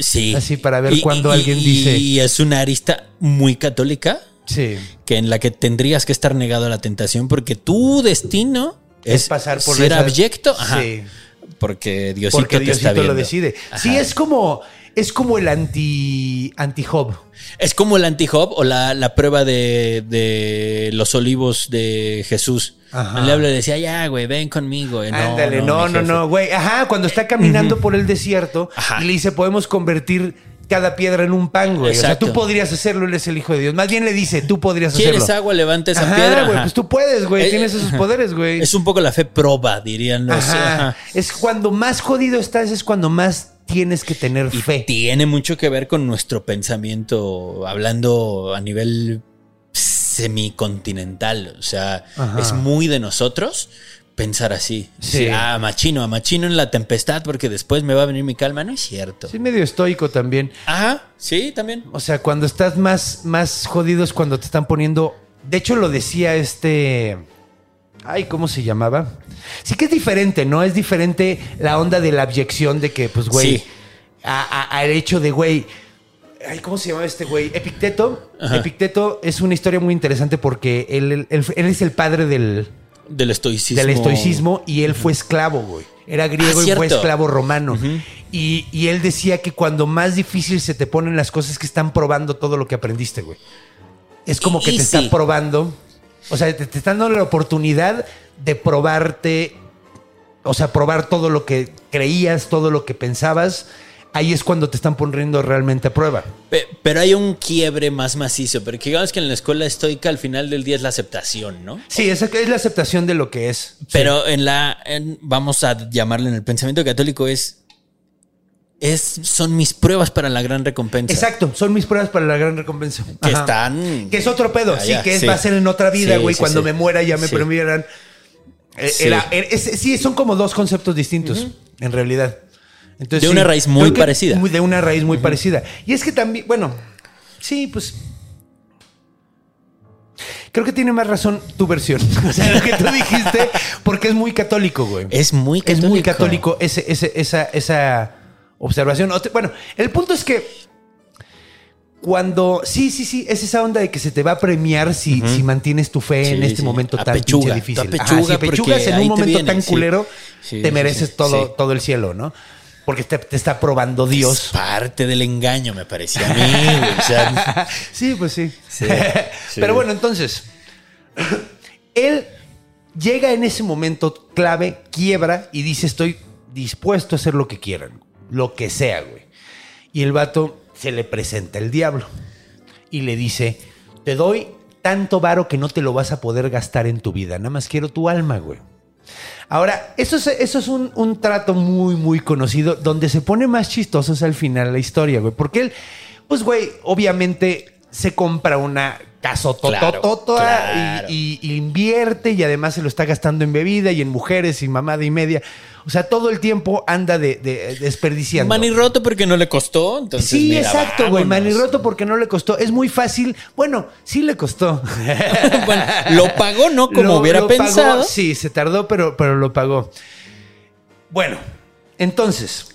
Speaker 2: Sí.
Speaker 1: Así para ver cuando alguien
Speaker 2: y-
Speaker 1: dice-
Speaker 2: Y es una arista muy católica
Speaker 1: Sí.
Speaker 2: que en la que tendrías que estar negado a la tentación porque tu destino
Speaker 1: Es,
Speaker 2: es,
Speaker 1: pasar por
Speaker 2: ser abyecto. Ajá.
Speaker 1: Sí.
Speaker 2: Porque Diosito
Speaker 1: Porque
Speaker 2: te
Speaker 1: Diosito
Speaker 2: está viendo.
Speaker 1: lo decide. Sí, es como es como el anti anti Job.
Speaker 2: Es como el anti-Job o la, la prueba de, de los olivos de Jesús.
Speaker 1: Ajá.
Speaker 2: El diablo le decía, ya, güey, ven conmigo. Eh,
Speaker 1: Ándale, no, no, no, güey. Ajá, cuando está caminando por el desierto
Speaker 2: Ajá.
Speaker 1: y le dice, podemos convertir cada piedra en un pan, güey. O sea,
Speaker 2: Exacto.
Speaker 1: tú podrías hacerlo, él es el hijo de Dios. Más bien le dice, tú podrías
Speaker 2: ¿Quieres
Speaker 1: hacerlo.
Speaker 2: agua? Levanta esa
Speaker 1: Ajá,
Speaker 2: piedra.
Speaker 1: güey, pues tú puedes, güey.
Speaker 2: Eh,
Speaker 1: Tienes esos
Speaker 2: ajá.
Speaker 1: poderes, güey.
Speaker 2: Es un poco la fe proba, dirían los.
Speaker 1: Ajá. Es cuando más jodido estás, es cuando más tienes que tener
Speaker 2: Y
Speaker 1: fe.
Speaker 2: tiene mucho que ver con nuestro pensamiento, hablando a nivel semicontinental. O sea,
Speaker 1: Ajá.
Speaker 2: es muy de nosotros pensar así.
Speaker 1: Sí.
Speaker 2: Ah, machino, a machino en la tempestad porque después me va a venir mi calma. No es cierto.
Speaker 1: Sí, medio estoico también.
Speaker 2: Ajá, sí, también.
Speaker 1: O sea, cuando estás más, más jodido es cuando te están poniendo. De hecho, lo decía este. Ay, ¿cómo se llamaba? Sí que es diferente, ¿no? Es diferente la onda de la abyección de que, pues, güey.
Speaker 2: Sí.
Speaker 1: Al hecho de, güey. Ay, ¿cómo se llama este güey? Epicteto.
Speaker 2: Ajá.
Speaker 1: Epicteto es una historia muy interesante porque él, él- él- él es el padre del,
Speaker 2: Del estoicismo.
Speaker 1: del estoicismo y él fue esclavo, güey. Era griego
Speaker 2: Ah,
Speaker 1: y fue esclavo romano. y, y él decía que cuando más difícil se te ponen las cosas que están probando todo lo que aprendiste, güey. Es como que
Speaker 2: Y
Speaker 1: te
Speaker 2: sí.
Speaker 1: está probando. O sea, te, te están dando la oportunidad de probarte, o sea, probar todo lo que creías, todo lo que pensabas. Ahí es cuando te están poniendo realmente a prueba.
Speaker 2: Pe- Pero hay un quiebre más macizo, porque digamos que en la escuela estoica al final del día es la aceptación, ¿no?
Speaker 1: Sí, esa es la aceptación de lo que es.
Speaker 2: Pero en la, en- vamos a llamarle en el pensamiento católico es, es, son mis pruebas para la gran recompensa.
Speaker 1: Exacto, son mis pruebas para la gran recompensa.
Speaker 2: Que
Speaker 1: Ajá.
Speaker 2: están...
Speaker 1: Que es otro pedo,
Speaker 2: allá,
Speaker 1: sí, que es-
Speaker 2: sí.
Speaker 1: va a ser en otra vida, güey.
Speaker 2: sí,
Speaker 1: cuando me muera ya me
Speaker 2: Sí.
Speaker 1: Eh,
Speaker 2: Sí.
Speaker 1: era- es- sí, son como dos conceptos distintos, en realidad. Entonces,
Speaker 2: De
Speaker 1: sí,
Speaker 2: una raíz muy parecida.
Speaker 1: de una raíz muy parecida. Y es que también, bueno, sí, pues. Creo que tiene más razón tu versión. O sea, lo que tú dijiste, porque es muy católico, güey.
Speaker 2: Es muy
Speaker 1: Es
Speaker 2: católico.
Speaker 1: muy católico ese, ese- esa, esa observación. Bueno, el punto es que cuando. Sí, sí, sí, es esa onda de que se te va a premiar si, si mantienes tu fe en este
Speaker 2: sí.
Speaker 1: momento tan pinche difícil. si apechugas
Speaker 2: porque
Speaker 1: en un momento
Speaker 2: viene,
Speaker 1: tan culero,
Speaker 2: Sí,
Speaker 1: te mereces todo, todo el cielo, ¿no? Porque te, te está probando
Speaker 2: Es
Speaker 1: Dios.
Speaker 2: parte del engaño, me parecía a mí. O sea,
Speaker 1: sí, pues sí. Pero bueno, entonces, él llega en ese momento clave, quiebra y dice, estoy dispuesto a hacer lo que quieran, lo que sea, güey. Y el vato se le presenta el diablo y le dice, te doy tanto varo que no te lo vas a poder gastar en tu vida, nada más quiero tu alma, güey. Ahora, eso es, eso es un, un trato muy, muy conocido, donde se pone más chistoso es al final la historia, güey. Porque él, pues, güey, obviamente se compra una casotototota
Speaker 2: Claro,
Speaker 1: y invierte y además se lo está gastando en bebida y en mujeres y mamada y media. O sea, todo el tiempo anda de, de- desperdiciando.
Speaker 2: manirroto porque no le costó. Entonces,
Speaker 1: Sí,
Speaker 2: mira,
Speaker 1: exacto, güey. Manirroto porque no le costó. Es muy fácil. Bueno, sí le costó.
Speaker 2: bueno, lo pagó, ¿no? Como
Speaker 1: Lo-
Speaker 2: hubiera
Speaker 1: lo pagó,
Speaker 2: pensado.
Speaker 1: sí, se tardó, pero, pero lo pagó. Bueno, entonces,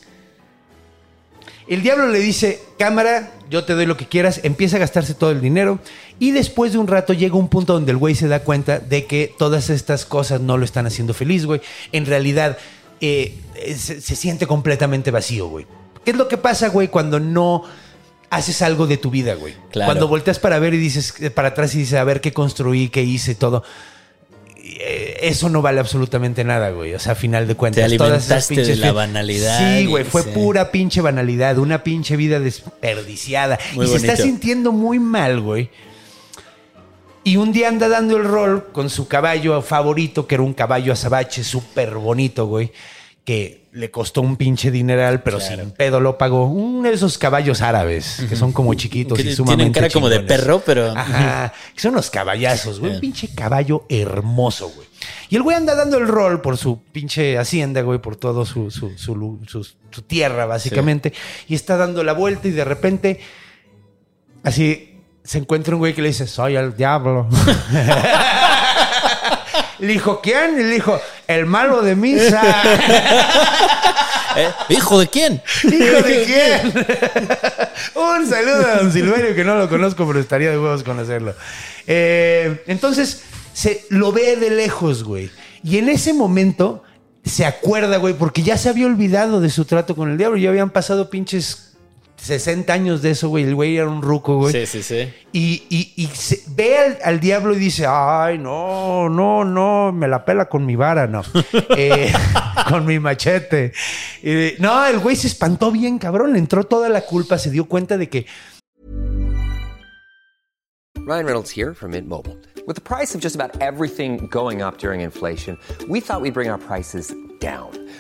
Speaker 1: el diablo le dice, cámara, yo te doy lo que quieras, empieza a gastarse todo el dinero y después de un rato llega un punto donde el güey se da cuenta de que todas estas cosas no lo están haciendo feliz, güey. En realidad, eh, eh, se, se siente completamente vacío, güey. ¿Qué es lo que pasa, güey, cuando no haces algo de tu vida, güey?
Speaker 2: Claro.
Speaker 1: Cuando volteas para ver y dices, eh, para atrás y dices, a ver qué construí, qué hice, todo eso no vale absolutamente nada, güey. O sea, a final de cuentas.
Speaker 2: Te
Speaker 1: todas esas
Speaker 2: alimentaste de
Speaker 1: pinches
Speaker 2: la banalidad
Speaker 1: Sí, güey. Fue
Speaker 2: sí.
Speaker 1: pura pinche banalidad. Una pinche vida desperdiciada.
Speaker 2: Muy
Speaker 1: y se está sintiendo muy mal, güey. Y un día anda dando el rol con su caballo favorito, que era un caballo azabache súper bonito, güey. Que le costó un pinche dineral, pero
Speaker 2: Claro.
Speaker 1: sin pedo lo pagó. Uno de esos caballos árabes, que son como chiquitos
Speaker 2: Que
Speaker 1: y
Speaker 2: tienen
Speaker 1: sumamente
Speaker 2: cara como de
Speaker 1: chingones.
Speaker 2: perro, pero-
Speaker 1: Ajá, que son los caballazos, güey. Un pinche caballo hermoso, güey. Y el güey anda dando el rol por su pinche hacienda, güey, por todo su, su, su lu- su- su tierra, básicamente. Y está dando la vuelta y de repente, así, se encuentra un güey que le dice, soy el diablo. le dijo, ¿quién? Y le dijo, el malo de misa.
Speaker 2: ¿Eh? ¿Hijo de quién?
Speaker 1: ¿Hijo de quién? Un saludo a don Silverio, que no lo conozco, pero estaría de huevos conocerlo. Eh, entonces, se lo ve de lejos, güey. Y en ese momento se acuerda, güey, porque ya se había olvidado de su trato con el diablo. Ya habían pasado pinches 60 años de eso, güey. El güey era un ruco, güey.
Speaker 2: Sí, sí, sí.
Speaker 1: Y, y- y se- ve al, al diablo y dice, ay, no, no, no, me la pela con mi vara, no. Eh, con mi machete. Y, no, el güey se espantó bien, cabrón. Le entró toda la culpa, se dio cuenta de que,
Speaker 3: Ryan Reynolds here from Mint Mobile. With the price of just about everything going up during inflation, we thought we'd bring our prices down.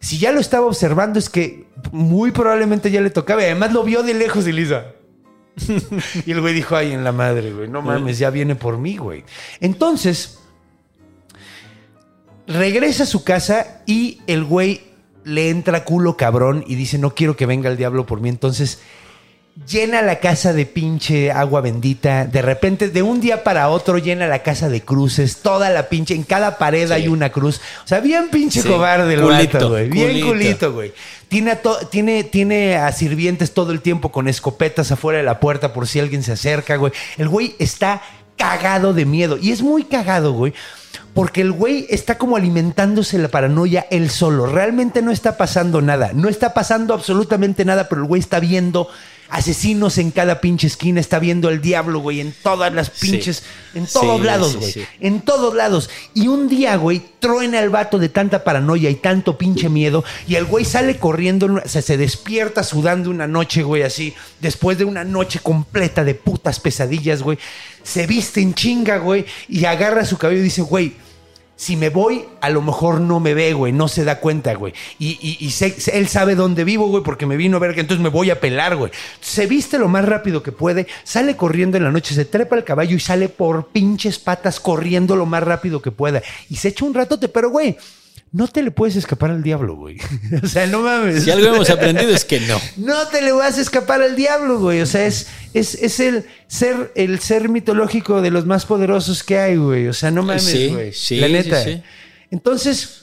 Speaker 1: si ya lo estaba observando, es que muy probablemente ya le tocaba. Además lo vio de lejos y hizo. y el güey dijo, ay, en la madre, güey, no mames, ya viene por mí, güey. Entonces, regresa a su casa y el güey le entra culo cabrón y dice, no quiero que venga el diablo por mí. Entonces, llena la casa de pinche agua bendita. De repente, de un día para otro, llena la casa de cruces. Toda la pinche, en cada pared hay una cruz. O sea, bien pinche
Speaker 2: Sí,
Speaker 1: cobarde el
Speaker 2: culito,
Speaker 1: güey. Bien
Speaker 2: culito.
Speaker 1: güey. Tiene a, tiene, tiene a sirvientes todo el tiempo con escopetas afuera de la puerta por si alguien se acerca, güey. El güey está cagado de miedo. Y es muy cagado, güey. Porque el güey está como alimentándose la paranoia él solo. Realmente no está pasando nada. No está pasando absolutamente nada, pero el güey está viendo asesinos en cada pinche esquina. Está viendo el diablo, güey, en todas las
Speaker 2: Sí.
Speaker 1: pinches, en todos
Speaker 2: Sí,
Speaker 1: lados, güey.
Speaker 2: sí.
Speaker 1: En todos lados. Y un día, güey, truena el vato de tanta paranoia y tanto pinche miedo. Y el güey sale corriendo, o sea, se despierta sudando una noche, güey, así. Después de una noche completa de putas pesadillas, güey. Se viste en chinga, güey. Y agarra su cabello y dice, güey, si me voy, a lo mejor no me ve, güey, no se da cuenta, güey. Y, y- y él sabe dónde vivo, güey, porque me vino a ver que entonces me voy a pelar, güey. Se viste lo más rápido que puede, sale corriendo en la noche, se trepa el caballo y sale por pinches patas corriendo lo más rápido que pueda. Y se echa un ratote, pero, güey, no te le puedes escapar al diablo, güey. o sea, no mames.
Speaker 2: Si algo hemos aprendido es que no.
Speaker 1: No te le vas a escapar al diablo, güey. O sea, es, es, es el ser, el ser mitológico de los más poderosos que hay, güey. O sea, no mames,
Speaker 2: Sí,
Speaker 1: güey.
Speaker 2: sí,
Speaker 1: La neta.
Speaker 2: sí, sí.
Speaker 1: Entonces,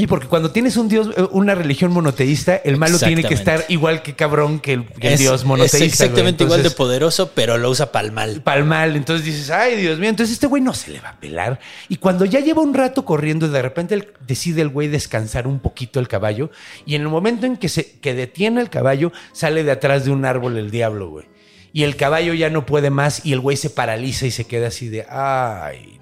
Speaker 1: y porque cuando tienes un dios, eh, una religión monoteísta, el malo tiene que estar igual que cabrón que el, que el
Speaker 2: Es-
Speaker 1: dios monoteísta.
Speaker 2: Es exactamente igual de poderoso, pero lo usa para el mal.
Speaker 1: Pal mal, entonces dices, ay Dios mío, entonces este güey no se le va a pelar. Y cuando ya lleva un rato corriendo, de repente decide el güey descansar un poquito el caballo. Y en el momento en que se que detiene el caballo, sale de atrás de un árbol el diablo, güey. Y el caballo ya no puede más y el güey se paraliza y se queda así de, ay.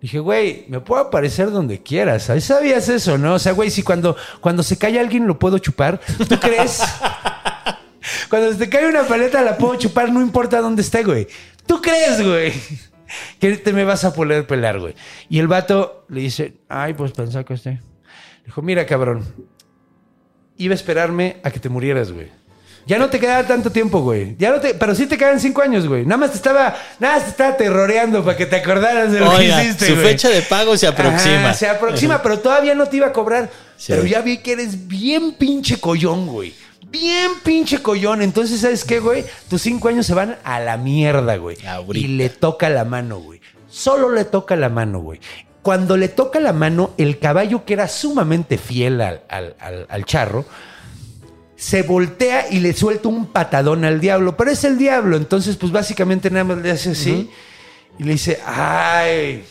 Speaker 1: Dije, güey, me puedo aparecer donde quieras. ¿sabes? ¿Sabías eso, no? O sea, güey, si cuando, cuando se cae alguien lo puedo chupar, ¿tú crees? Cuando se te cae una paleta la puedo chupar, no importa dónde esté, güey. ¿Tú crees, güey? Que te me vas a poder pelar, güey. Y el vato le dice, ay, pues pensá que esté. Dijo, mira, cabrón. Iba a esperarme a que te murieras, güey. Ya no te quedaba tanto tiempo, güey. Ya no te, pero sí te quedan cinco años, güey. Nada más te estaba, nada más te estaba terroreando para que te acordaras de lo
Speaker 2: Oiga,
Speaker 1: que hiciste,
Speaker 2: su
Speaker 1: güey.
Speaker 2: fecha de pago se aproxima.
Speaker 1: Ajá, se aproxima, pero todavía no te iba a cobrar.
Speaker 2: Sí.
Speaker 1: Pero ya vi que eres bien pinche collón, güey. Bien pinche collón. Entonces, ¿sabes qué, güey? Tus cinco años se van a la mierda, güey.
Speaker 2: Ahorita.
Speaker 1: Y le toca la mano, güey. Solo le toca la mano, güey. Cuando le toca la mano, el caballo que era sumamente fiel al, al- al- al charro, se voltea y le suelta un patadón al diablo. Pero es el diablo. Entonces, pues básicamente nada más le hace así. Y le dice, ay,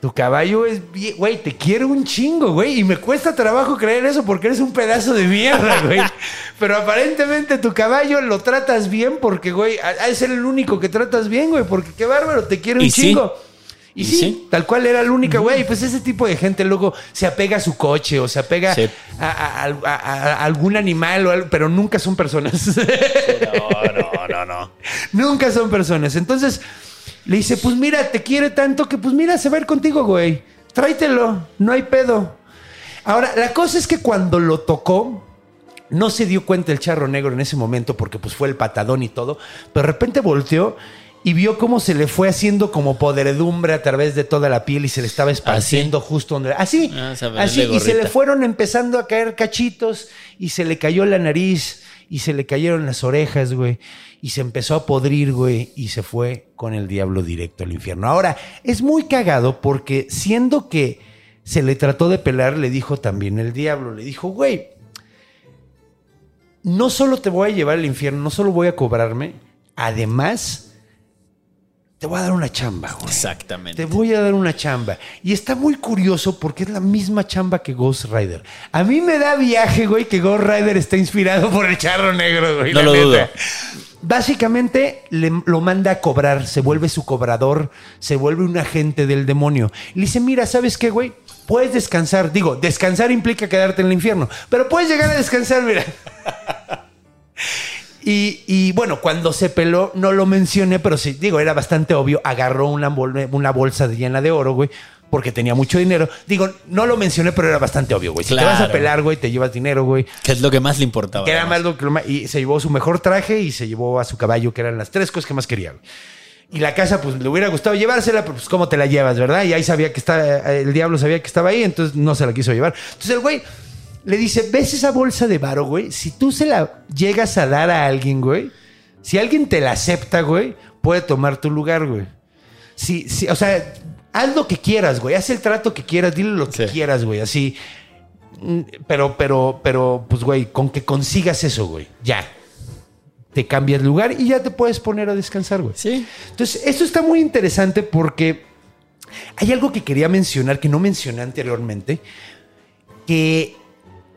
Speaker 1: tu caballo es bien, güey, te quiero un chingo, güey. Y me cuesta trabajo creer eso porque eres un pedazo de mierda, güey. Pero aparentemente tu caballo lo tratas bien porque, güey, ser el único que tratas bien, güey. Porque qué bárbaro, te quiero un
Speaker 2: Y sí.
Speaker 1: Y,
Speaker 2: Y
Speaker 1: sí,
Speaker 2: sí.
Speaker 1: tal cual era el único, güey. Pues ese tipo de gente luego se apega a su coche o se apega
Speaker 2: Sí.
Speaker 1: a, a- a- a- a algún animal, o algo, pero nunca son personas.
Speaker 2: No, no, no, no.
Speaker 1: Nunca son personas. Entonces le dice, pues mira, te quiere tanto que pues mira, se va a ir contigo, güey. Tráetelo, no hay pedo. Ahora, la cosa es que cuando lo tocó, no se dio cuenta el charro negro en ese momento porque pues fue el patadón y todo, pero de repente volteó y vio cómo se le fue haciendo como podredumbre a través de toda la piel y se le estaba esparciendo justo donde... Así,
Speaker 2: Ah, sea, ponerle
Speaker 1: así, y se le fueron empezando a caer cachitos y se le cayó la nariz y se le cayeron las orejas, güey. Y se empezó a podrir, güey, y se fue con el diablo directo al infierno. Ahora, es muy cagado porque siendo que se le trató de pelar, le dijo también el diablo, le dijo, güey, no solo te voy a llevar al infierno, no solo voy a cobrarme, además te voy a dar una chamba, güey.
Speaker 2: Exactamente.
Speaker 1: Te voy a dar una chamba. Y está muy curioso porque es la misma chamba que Ghost Rider. A mí me da viaje, güey, que Ghost Rider está inspirado por el charro negro, güey.
Speaker 2: No lo
Speaker 1: neta.
Speaker 2: dudo.
Speaker 1: Básicamente le- lo manda a cobrar, se vuelve su cobrador, se vuelve un agente del demonio. Le dice, mira, ¿sabes qué, güey? Puedes descansar. Digo, descansar implica quedarte en el infierno. Pero puedes llegar a descansar, mira. Y, y, bueno, cuando se peló, no lo mencioné, pero sí, digo, era bastante obvio. Agarró una, bol- una bolsa llena de oro, güey, porque tenía mucho dinero. Digo, no lo mencioné, pero era bastante obvio, güey. Si te vas a pelar, güey, te llevas dinero, güey.
Speaker 2: Que es lo que más le importaba.
Speaker 1: Que era más lo que lo Y se llevó su mejor traje y se llevó a su caballo, que eran las tres cosas que más quería, güey. Y la casa, pues le hubiera gustado llevársela, pero pues cómo te la llevas, ¿verdad? Y ahí sabía que estaba, el diablo sabía que estaba ahí, entonces no se la quiso llevar. Entonces el güey le dice, ¿ves esa bolsa de varo, güey? Si tú se la llegas a dar a alguien, güey, Si alguien te la acepta, güey, puede tomar tu lugar, güey. Sí, sí, o sea, haz lo que quieras, güey. Haz el trato que quieras, dile lo que
Speaker 2: Sí.
Speaker 1: quieras, güey. Así. Mm, Pero, pero, pero, pues, güey, con que consigas eso, güey. Ya. Te cambias lugar y ya te puedes poner a descansar, güey.
Speaker 2: Sí.
Speaker 1: Entonces, esto está muy interesante porque hay algo que quería mencionar que no mencioné anteriormente, que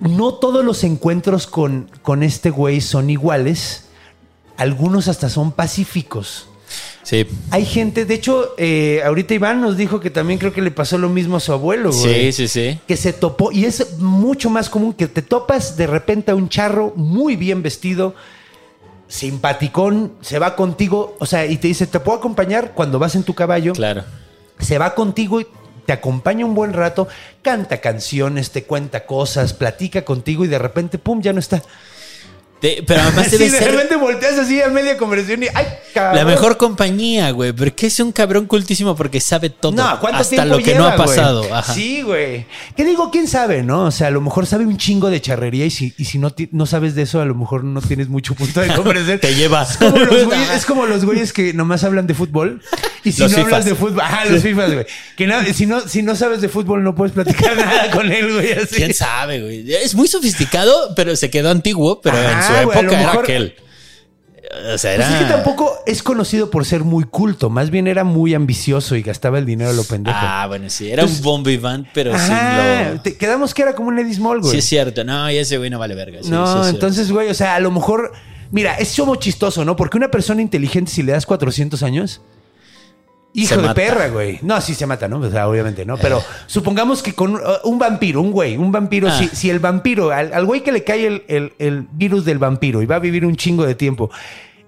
Speaker 1: no todos los encuentros con, con este güey son iguales, algunos hasta son pacíficos.
Speaker 2: Sí.
Speaker 1: Hay gente, de hecho, eh, ahorita Iván nos dijo que también creo que le pasó lo mismo a su abuelo, güey.
Speaker 2: Sí, sí, sí.
Speaker 1: Que se topó, y es mucho más común que te topas de repente a un charro muy bien vestido, simpaticón, se va contigo, o sea, y te dice, ¿te puedo acompañar cuando vas en tu caballo?
Speaker 2: Claro.
Speaker 1: se va contigo y te acompaña un buen rato, canta canciones, te cuenta cosas, platica contigo y de repente, pum, ya no está.
Speaker 2: Pero además
Speaker 1: Sí,
Speaker 2: debe
Speaker 1: de
Speaker 2: ser
Speaker 1: repente volteas así a media conversación y ¡ay, cabrón!
Speaker 2: la mejor compañía, güey. Porque es un cabrón cultísimo porque sabe todo.
Speaker 1: No, ¿cuánto
Speaker 2: hasta
Speaker 1: tiempo
Speaker 2: lo que
Speaker 1: lleva,
Speaker 2: no ha pasado.
Speaker 1: güey?
Speaker 2: Ajá.
Speaker 1: Sí, güey. ¿Qué digo? ¿Quién sabe, no? O sea, a lo mejor sabe un chingo de charrería y si, y si no, no sabes de eso, a lo mejor no tienes mucho punto de conversación.
Speaker 2: Te lleva.
Speaker 1: Es como, los güeyes, es como los güeyes que nomás hablan de fútbol y si
Speaker 2: Los
Speaker 1: no hablas de fútbol... Ajá, los fifas, güey. Que no- si, no, si no sabes de fútbol no puedes platicar nada con él, güey. Así.
Speaker 2: ¿Quién sabe, güey? Es muy sofisticado, pero se quedó antiguo, pero en
Speaker 1: Ajá,
Speaker 2: su época era
Speaker 1: mejor-
Speaker 2: aquel. O sea,
Speaker 1: Pues
Speaker 2: era.
Speaker 1: es que tampoco es conocido por ser muy culto, más bien era muy ambicioso y gastaba el dinero a lo pendejo.
Speaker 2: Ah, bueno, sí. Era un
Speaker 1: Entonces-
Speaker 2: bomb Iván, pero
Speaker 1: Ajá,
Speaker 2: sin lo.
Speaker 1: te- quedamos que era como un Eddie Small, güey.
Speaker 2: Sí, es cierto. No, y ese güey no vale verga. Sí,
Speaker 1: no,
Speaker 2: sí,
Speaker 1: entonces, güey, o sea, a lo mejor, mira, es como chistoso, ¿no? Porque una persona inteligente, si le das 400 años, hijo
Speaker 2: Se
Speaker 1: de
Speaker 2: mata.
Speaker 1: perra, güey. No, sí se mata, ¿no? O sea, obviamente, ¿no? Pero supongamos que con uh, un vampiro, un güey, un vampiro,
Speaker 2: Ah.
Speaker 1: si, si el vampiro, al, al güey que le cae el, el- el virus del vampiro y va a vivir un chingo de tiempo.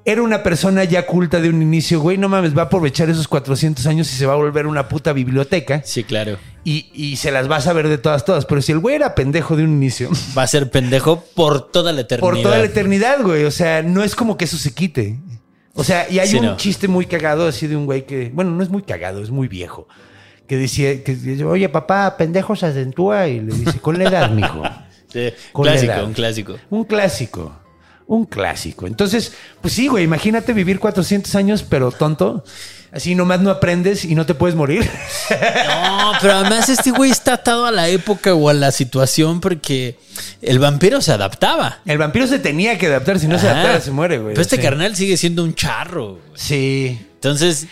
Speaker 1: Era una persona ya culta de un inicio, güey, no mames, va a aprovechar esos 400 años y se va a volver una puta biblioteca
Speaker 2: Sí, claro.
Speaker 1: y, y se las va a saber de todas, todas. Pero si el güey era pendejo de un inicio,
Speaker 2: Va a ser pendejo por toda la eternidad.
Speaker 1: por toda la eternidad, güey. O sea, no es como que eso se quite. O sea, y hay
Speaker 2: Sí,
Speaker 1: un
Speaker 2: no.
Speaker 1: chiste muy cagado así de un güey que, bueno, no es muy cagado, es muy viejo. Que decía, que dice, oye, papá, pendejo se acentúa y le dice, con la edad, mijo.
Speaker 2: Sí,
Speaker 1: Con la
Speaker 2: clásico,
Speaker 1: edad.
Speaker 2: un clásico.
Speaker 1: Un clásico. Un clásico. Entonces, pues sí, güey, imagínate vivir 400 años, pero tonto. Así nomás no aprendes y no te puedes morir.
Speaker 2: No, pero además este güey está atado a la época o a la situación porque el vampiro se adaptaba.
Speaker 1: El vampiro se tenía que adaptar, si no se adaptara se muere, güey.
Speaker 2: Pero este
Speaker 1: Sí.
Speaker 2: carnal sigue siendo un charro. güey.
Speaker 1: Sí.
Speaker 2: Entonces,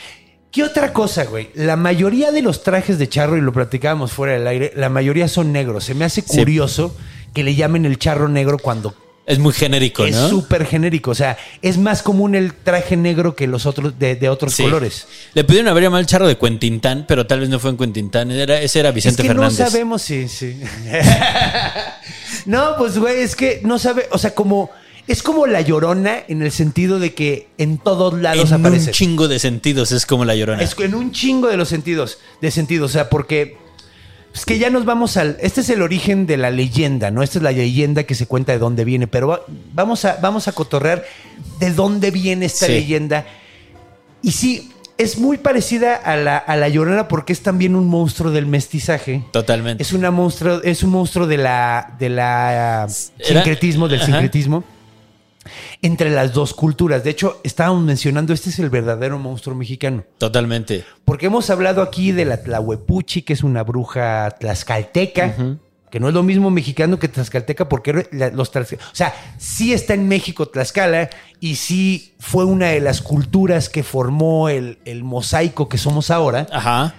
Speaker 1: ¿Qué otra cosa, güey? La mayoría de los trajes de charro, y lo platicábamos fuera del aire, la mayoría son negros. Se me hace
Speaker 2: Sí.
Speaker 1: curioso que le llamen el charro negro cuando
Speaker 2: es muy genérico,
Speaker 1: es
Speaker 2: ¿no?
Speaker 1: súper genérico. O sea, es más común el traje negro que los otros de, de otros
Speaker 2: Sí.
Speaker 1: colores.
Speaker 2: Le pudieron haber llamado el charro de Quentintán, pero tal vez no fue en Quentintán. Era, ese era Vicente
Speaker 1: es que
Speaker 2: Fernández.
Speaker 1: no sabemos si... Sí, no, pues, güey, es que no sabe... O sea, como... Es como la llorona en el sentido de que en todos lados
Speaker 2: en
Speaker 1: aparece.
Speaker 2: un chingo de sentidos es como la llorona.
Speaker 1: Es en un chingo de los sentidos, de sentido, o sea, porque es que ya nos vamos al, este es el origen de la leyenda, ¿no? Esta es la leyenda que se cuenta de dónde viene, pero va- vamos a vamos a cotorrear de dónde viene esta
Speaker 2: Sí.
Speaker 1: leyenda. Y sí, es muy parecida a la, a la llorona porque es también un monstruo del mestizaje.
Speaker 2: Totalmente.
Speaker 1: Es una monstruo, es un monstruo de la de la sincretismo, del
Speaker 2: Ajá.
Speaker 1: sincretismo entre las dos culturas. De hecho, estábamos mencionando, este es el verdadero monstruo mexicano.
Speaker 2: Totalmente.
Speaker 1: Porque hemos hablado aquí de la Tlahuepuchi, que es una bruja tlaxcalteca, que no es lo mismo mexicano que tlaxcalteca, porque la- los tlaxcal- O sea, sí está en México Tlaxcala y sí fue una de las culturas que formó el, el mosaico que somos ahora,
Speaker 2: Ajá.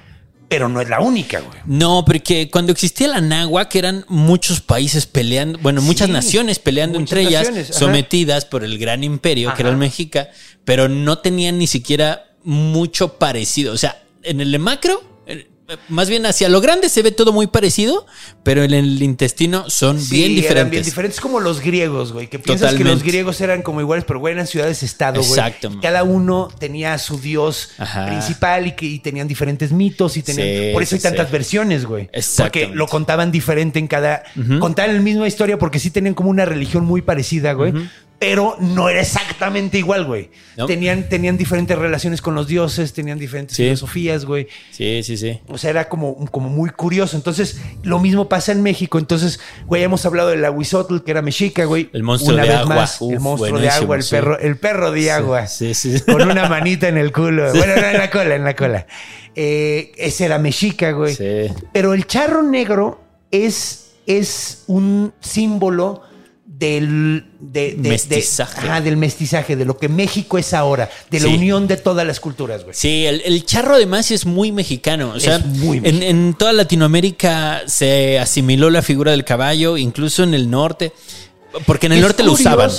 Speaker 1: Pero no es la única, güey.
Speaker 2: No, porque cuando existía la náhuatl eran muchos países peleando, bueno, muchas
Speaker 1: Sí,
Speaker 2: naciones peleando
Speaker 1: muchas
Speaker 2: entre ellas,
Speaker 1: ajá.
Speaker 2: sometidas por el gran imperio, que era el. Mexica, pero no tenían ni siquiera mucho parecido. O sea, en el macro, eh, más bien hacia lo grande se ve todo muy parecido, pero en el intestino son
Speaker 1: Sí,
Speaker 2: bien diferentes.
Speaker 1: Eran bien diferentes como los griegos, güey. Que piensas que los griegos eran como iguales, pero güey, eran ciudades-estado, güey.
Speaker 2: Exacto.
Speaker 1: Y Cada uno tenía su dios
Speaker 2: Ajá.
Speaker 1: principal y que y tenían diferentes mitos y tenían.
Speaker 2: Sí,
Speaker 1: por eso hay
Speaker 2: sí,
Speaker 1: tantas versiones, güey. Porque
Speaker 2: Exactamente.
Speaker 1: lo contaban diferente en cada. Contaban la misma historia porque sí tenían como una religión muy parecida, güey. Pero no era exactamente igual, güey.
Speaker 2: No.
Speaker 1: Tenían, tenían diferentes relaciones con los dioses, tenían diferentes
Speaker 2: Sí.
Speaker 1: filosofías, güey.
Speaker 2: Sí, sí, sí.
Speaker 1: O sea, era como, como muy curioso. Entonces, lo mismo pasa en México. Entonces, güey, hemos hablado del Aguizotl, que era mexica, güey.
Speaker 2: El monstruo
Speaker 1: Una
Speaker 2: de
Speaker 1: vez
Speaker 2: agua.
Speaker 1: más, el monstruo de agua, el
Speaker 2: sí.
Speaker 1: perro, el perro de agua.
Speaker 2: Sí, sí. sí.
Speaker 1: Con una manita en el culo. Bueno, no, en la cola, en la cola. Eh, ese era mexica, güey.
Speaker 2: Sí.
Speaker 1: Pero el charro negro es, es un símbolo del de- de- de-
Speaker 2: Mestizaje.
Speaker 1: ajá, del mestizaje, de lo que México es ahora, de la
Speaker 2: Sí.
Speaker 1: unión de todas las culturas, güey.
Speaker 2: Sí, el, el charro además es muy mexicano. O sea,
Speaker 1: Es muy
Speaker 2: en,
Speaker 1: mexicano.
Speaker 2: en toda Latinoamérica se asimiló la figura del caballo, incluso en el norte. Porque en el
Speaker 1: Es
Speaker 2: norte lo usaban.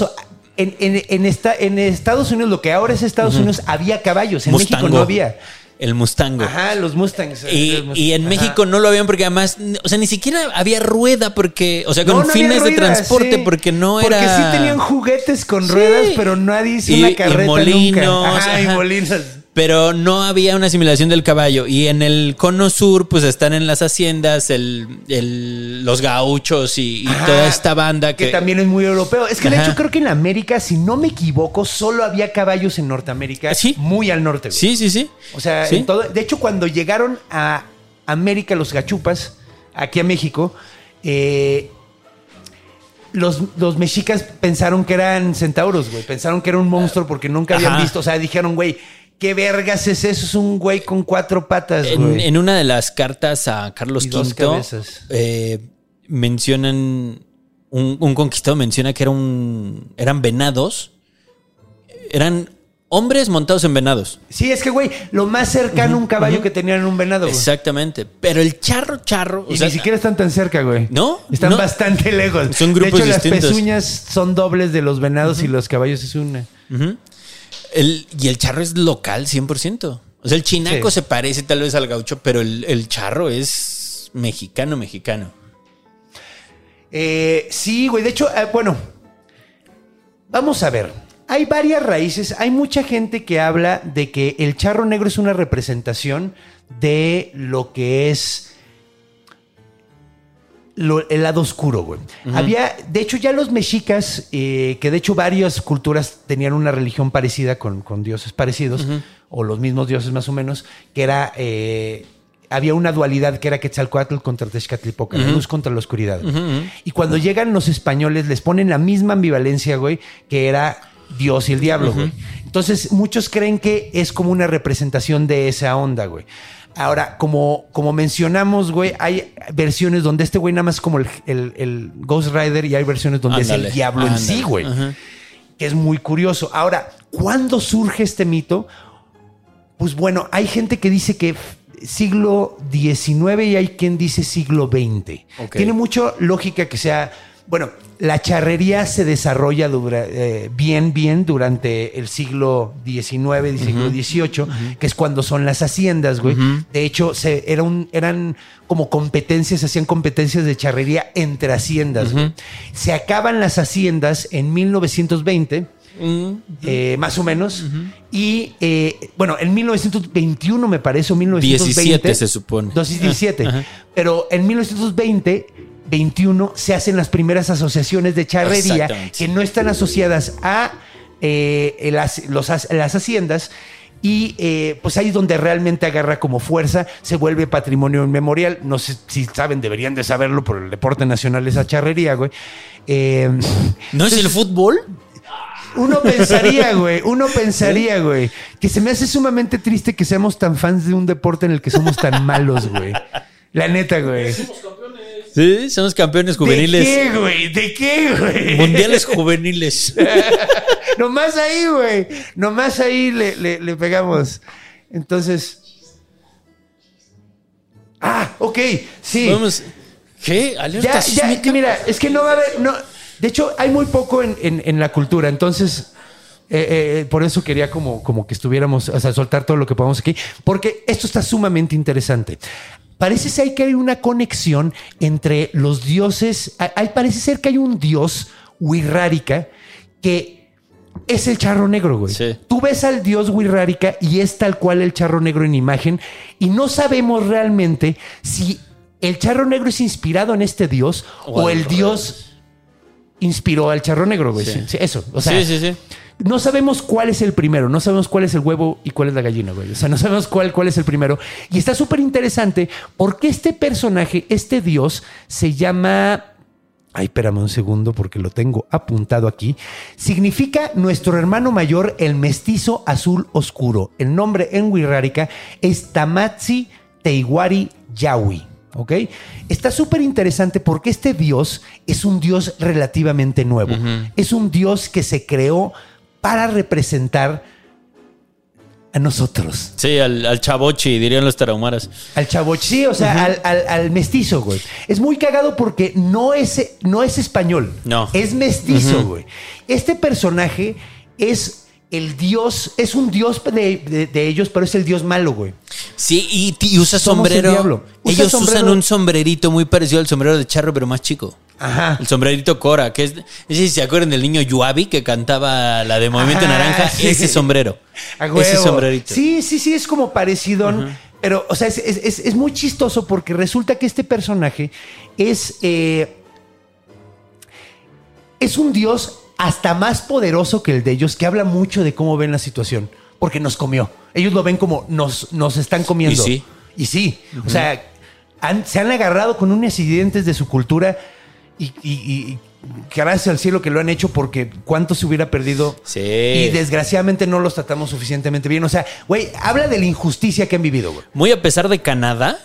Speaker 1: En, en- en esta- en Estados Unidos, lo que ahora es Estados Unidos, había caballos. En México no había.
Speaker 2: El Mustango.
Speaker 1: Ajá, los Mustangs.
Speaker 2: Y,
Speaker 1: Los Mustangs.
Speaker 2: y en
Speaker 1: Ajá.
Speaker 2: México no lo habían porque además, o sea, ni siquiera había rueda porque, o sea, con
Speaker 1: No, no había
Speaker 2: fines de transporte
Speaker 1: sí.
Speaker 2: porque no
Speaker 1: Porque
Speaker 2: era...
Speaker 1: sí tenían juguetes con
Speaker 2: Sí.
Speaker 1: ruedas, pero nadie hizo
Speaker 2: Y-
Speaker 1: una
Speaker 2: y
Speaker 1: carreta
Speaker 2: molinos,
Speaker 1: nunca. Ajá, y molinos.
Speaker 2: Pero no había una asimilación del caballo. Y en el cono sur, pues están en las haciendas el, el- los gauchos y, y
Speaker 1: Ajá,
Speaker 2: toda esta banda que,
Speaker 1: que también es muy europeo. Es que de
Speaker 2: Ajá.
Speaker 1: hecho creo que en América, si no me equivoco, solo había caballos en Norteamérica.
Speaker 2: Sí.
Speaker 1: Muy al norte. güey.
Speaker 2: Sí, sí, sí.
Speaker 1: O sea,
Speaker 2: Sí.
Speaker 1: en todo- de hecho, cuando llegaron a América los gachupas, aquí a México, eh, los, los mexicas pensaron que eran centauros, güey. Pensaron que era un monstruo porque nunca habían
Speaker 2: Ajá.
Speaker 1: visto. O sea, dijeron, güey, ¿qué vergas es eso? Es un güey con cuatro patas,
Speaker 2: En,
Speaker 1: güey.
Speaker 2: en una de las cartas a Carlos
Speaker 1: Y
Speaker 2: V eh, mencionan un, un conquistado menciona que era un, eran venados, eran hombres montados en venados.
Speaker 1: Sí, es que, güey, lo más cercano a un caballo que tenían era un venado, güey.
Speaker 2: Exactamente. Pero el charro charro, o
Speaker 1: Y
Speaker 2: sea,
Speaker 1: ni siquiera están tan cerca, güey.
Speaker 2: ¿No?
Speaker 1: Están
Speaker 2: No.
Speaker 1: bastante lejos.
Speaker 2: Son grupos
Speaker 1: De hecho, las pezuñas son dobles de los venados y los caballos es una.
Speaker 2: El- y el charro es local 100%. O sea, el chinaco
Speaker 1: Sí.
Speaker 2: se parece tal vez al gaucho, pero el, el charro es mexicano, mexicano.
Speaker 1: Eh, sí, güey. De hecho, eh, bueno, vamos a ver. Hay varias raíces. Hay mucha gente que habla de que el charro negro es una representación de lo que es lo- el lado oscuro, güey. Había, de hecho, ya los mexicas, eh, que de hecho varias culturas tenían una religión parecida con, con dioses parecidos, o los mismos dioses más o menos, que era, eh, había una dualidad que era Quetzalcoatl contra Tezcatlipoca, la luz contra la oscuridad. Y cuando llegan los españoles, les ponen la misma ambivalencia, güey, que era Dios y el diablo, güey. Entonces, muchos creen que es como una representación de esa onda, güey. Ahora, como, como mencionamos, güey, hay versiones donde este güey nada más es como el, el- el Ghost Rider y hay versiones donde es el diablo en sí, güey.
Speaker 2: Ajá.
Speaker 1: Que es muy curioso. Ahora, ¿cuándo surge este mito? Pues bueno, hay gente que dice que siglo XIX y hay quien dice siglo XX. Tiene mucha lógica que sea. Bueno, la charrería se desarrolla dura- eh, bien, bien durante el siglo XIX siglo XVIII, que es cuando son las haciendas, güey. De hecho, se, era un, eran como competencias, se hacían competencias de charrería entre haciendas. güey. Se acaban las haciendas en 1920 eh, más o menos. Y eh, bueno, en 1921 me parece, o 1920.
Speaker 2: 17 se supone.
Speaker 1: No, sí, 17.
Speaker 2: Ajá.
Speaker 1: Pero en 1920, 21, se hacen las primeras asociaciones de charrería que no están asociadas a eh, las, los las haciendas. Y eh, pues ahí es donde realmente agarra como fuerza, se vuelve patrimonio inmemorial. No sé si saben, deberían de saberlo, por el deporte nacional esa charrería, güey. Eh,
Speaker 2: ¿No es el fútbol?
Speaker 1: uno pensaría, güey, uno pensaría, güey, que se me hace sumamente triste que seamos tan fans de un deporte en el que somos tan malos, güey. La neta, güey.
Speaker 2: Sí, somos campeones juveniles.
Speaker 1: ¿De qué, güey? ¿De qué, güey?
Speaker 2: Mundiales juveniles.
Speaker 1: Nomás ahí, güey. Nomás ahí le, le- le pegamos. Entonces. Ah, ok. Sí.
Speaker 2: Vamos. ¿Qué? ¿Alerta
Speaker 1: Ya, ya, mira, es que no va a haber. No, de hecho, hay muy poco en, en- en la cultura. Entonces, eh, eh, por eso quería como, como que estuviéramos, o sea, soltar todo lo que podamos aquí, porque esto está sumamente interesante. Parece ser que hay una conexión entre los dioses. hay- parece ser que hay un dios, Wirrárica, que es el charro negro, güey.
Speaker 2: Sí.
Speaker 1: Tú ves al dios Wirrárica y es tal cual el charro negro en imagen y no sabemos realmente si el charro negro es inspirado en este dios
Speaker 2: O
Speaker 1: o, el dios inspiró al charro negro, güey.
Speaker 2: Sí,
Speaker 1: sí, eso. O sea,
Speaker 2: sí, sí, sí.
Speaker 1: No sabemos cuál es el primero, no sabemos cuál es el huevo y cuál es la gallina, güey. O sea, no sabemos cuál, cuál es el primero. Y está súper interesante porque este personaje, este dios, se llama. Ay, espérame un segundo porque lo tengo apuntado aquí. Significa nuestro hermano mayor, el mestizo azul oscuro. El nombre en Wixárika es Tamatsi Teiwari Yawi. ¿Ok? Está súper interesante porque este dios es un dios relativamente nuevo. Es un dios que se creó para representar a nosotros.
Speaker 2: Sí, al, al chavochi, dirían los tarahumaras.
Speaker 1: Al chavo, sí, o sea, al, al- al mestizo, güey. Es muy cagado porque no es, no es español.
Speaker 2: No.
Speaker 1: Es mestizo, güey. Este personaje es el dios, es un dios de, de- de ellos, pero es el dios malo, güey.
Speaker 2: Sí, y, usa
Speaker 1: el
Speaker 2: sombrero.
Speaker 1: Usa
Speaker 2: Ellos
Speaker 1: sombrero-
Speaker 2: usan un sombrerito muy parecido al sombrero de charro, pero más chico.
Speaker 1: Ajá.
Speaker 2: El sombrerito Cora, que es. No sé si se acuerdan del niño Yuabi que cantaba la de Movimiento
Speaker 1: Ajá,
Speaker 2: Naranja.
Speaker 1: sí.
Speaker 2: Ese sombrero.
Speaker 1: A
Speaker 2: Ese sombrerito.
Speaker 1: Sí, sí, sí, es como parecido. Pero, o sea, es, es- es- muy chistoso porque resulta que este personaje es. eh, es un dios hasta más poderoso que el de ellos, que habla mucho de cómo ven la situación. Porque nos comió. Ellos lo ven como nos, nos están comiendo.
Speaker 2: Y sí.
Speaker 1: Y sí. O sea, han- se han agarrado con unos incidentes de su cultura y, y- y- y gracias al cielo que lo han hecho porque cuánto se hubiera perdido.
Speaker 2: Sí.
Speaker 1: Y desgraciadamente no los tratamos suficientemente bien. O sea, güey, habla de la injusticia que han vivido, güey.
Speaker 2: Muy a pesar de Canadá,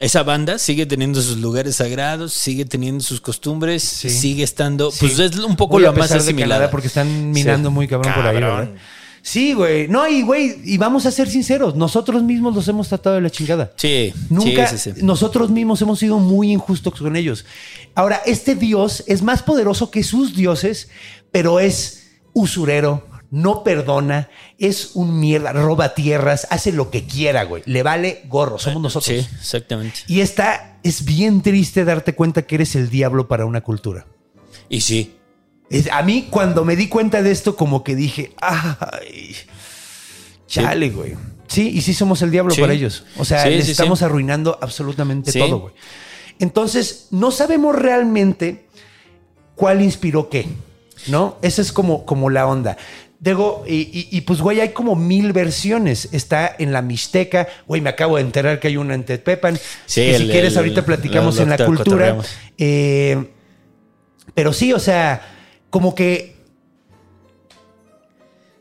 Speaker 2: esa banda sigue teniendo sus lugares sagrados, sigue teniendo sus costumbres, sigue estando. Pues es un poco
Speaker 1: Muy
Speaker 2: lo
Speaker 1: a
Speaker 2: más
Speaker 1: pesar de
Speaker 2: asimilada.
Speaker 1: Canadá porque están minando
Speaker 2: Sí.
Speaker 1: muy cabrón, por ahí. ¿verdad? Sí, güey. No, y güey, y vamos a ser sinceros, nosotros mismos los hemos tratado de la chingada.
Speaker 2: Sí,
Speaker 1: Nunca,
Speaker 2: sí, sí, sí.
Speaker 1: nosotros mismos hemos sido muy injustos con ellos. Ahora, este dios es más poderoso que sus dioses, pero es usurero, no perdona, es un mierda, roba tierras, hace lo que quiera, güey. Le vale gorro, somos nosotros.
Speaker 2: Sí, exactamente.
Speaker 1: Y está, es bien triste darte cuenta que eres el diablo para una cultura.
Speaker 2: Y sí.
Speaker 1: Es- a mí, cuando me di cuenta de esto, como que dije, ay, chale, güey. Sí, y sí somos el diablo
Speaker 2: Sí.
Speaker 1: para ellos. O sea,
Speaker 2: Sí,
Speaker 1: les
Speaker 2: sí,
Speaker 1: estamos arruinando absolutamente todo, güey. Entonces, no sabemos realmente cuál inspiró qué, ¿no? Esa es como, como la onda. Digo, y, y- y, pues, güey, hay como mil versiones. Está en la Mixteca. Güey, me acabo de enterar que hay una en Tepepan.
Speaker 2: Sí,
Speaker 1: que si
Speaker 2: el-
Speaker 1: quieres,
Speaker 2: el-
Speaker 1: ahorita platicamos en la cultura. Eh, pero sí, o sea, como que.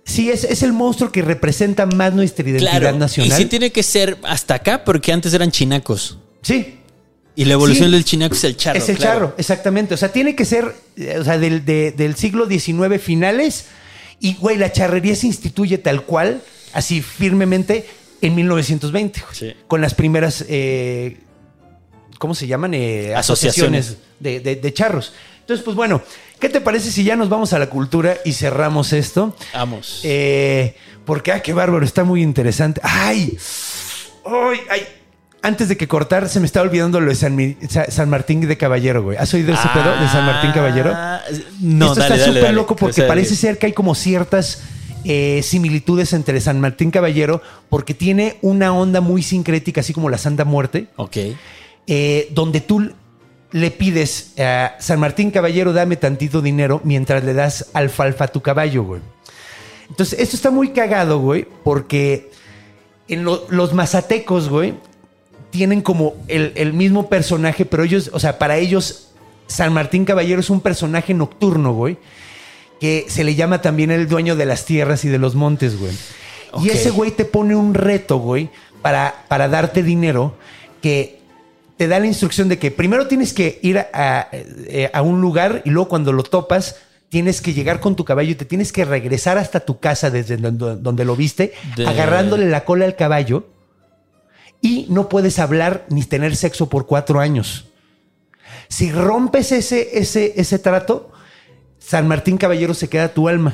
Speaker 1: Sí, es, es el monstruo que representa más nuestra identidad
Speaker 2: Claro.
Speaker 1: nacional.
Speaker 2: Y sí tiene que ser hasta acá, porque antes eran chinacos.
Speaker 1: Sí,
Speaker 2: Y la evolución
Speaker 1: Sí.
Speaker 2: del chinaco es el charro.
Speaker 1: es el
Speaker 2: claro.
Speaker 1: charro, exactamente. O sea, tiene que ser eh, o sea, del, de- del siglo XIX finales. Y, güey, la charrería se instituye tal cual, así firmemente, en 1920. güey,
Speaker 2: Sí.
Speaker 1: Con las primeras, eh, ¿cómo se llaman? Eh,
Speaker 2: Asociaciones.
Speaker 1: asociaciones de, de- de charros. Entonces, pues bueno, ¿qué te parece si ya nos vamos a la cultura y cerramos esto?
Speaker 2: Vamos.
Speaker 1: Eh, porque, ah, qué bárbaro, está muy interesante. ¡Ay! ¡Ay! ¡Ay! Antes de que cortar, se me estaba olvidando lo de San, Mi- San Martín de Caballero, güey. ¿Has oído ese pedo de San Martín Caballero?
Speaker 2: Ah, No,
Speaker 1: Esto
Speaker 2: dale,
Speaker 1: está súper loco porque
Speaker 2: O sea,
Speaker 1: parece ser que hay como ciertas eh, similitudes entre San Martín Caballero, porque tiene una onda muy sincrética, así como la Santa Muerte,
Speaker 2: Ok.
Speaker 1: eh, donde tú le pides a San Martín Caballero, dame tantito dinero, mientras le das alfalfa a tu caballo, güey. Entonces, esto está muy cagado, güey, porque en lo- los mazatecos, güey, tienen como el, el mismo personaje, pero ellos, o sea, para ellos, San Martín Caballero es un personaje nocturno, güey, que se le llama también el dueño de las tierras y de los montes, güey. Y ese güey te pone un reto, güey, para, para darte dinero que te da la instrucción de que primero tienes que ir a, eh, a un lugar y luego cuando lo topas tienes que llegar con tu caballo y te tienes que regresar hasta tu casa desde donde, donde lo viste,
Speaker 2: De-
Speaker 1: agarrándole la cola al caballo y no puedes hablar ni tener sexo por cuatro años. Si rompes ese, ese, ese trato, San Martín Caballero se queda tu alma.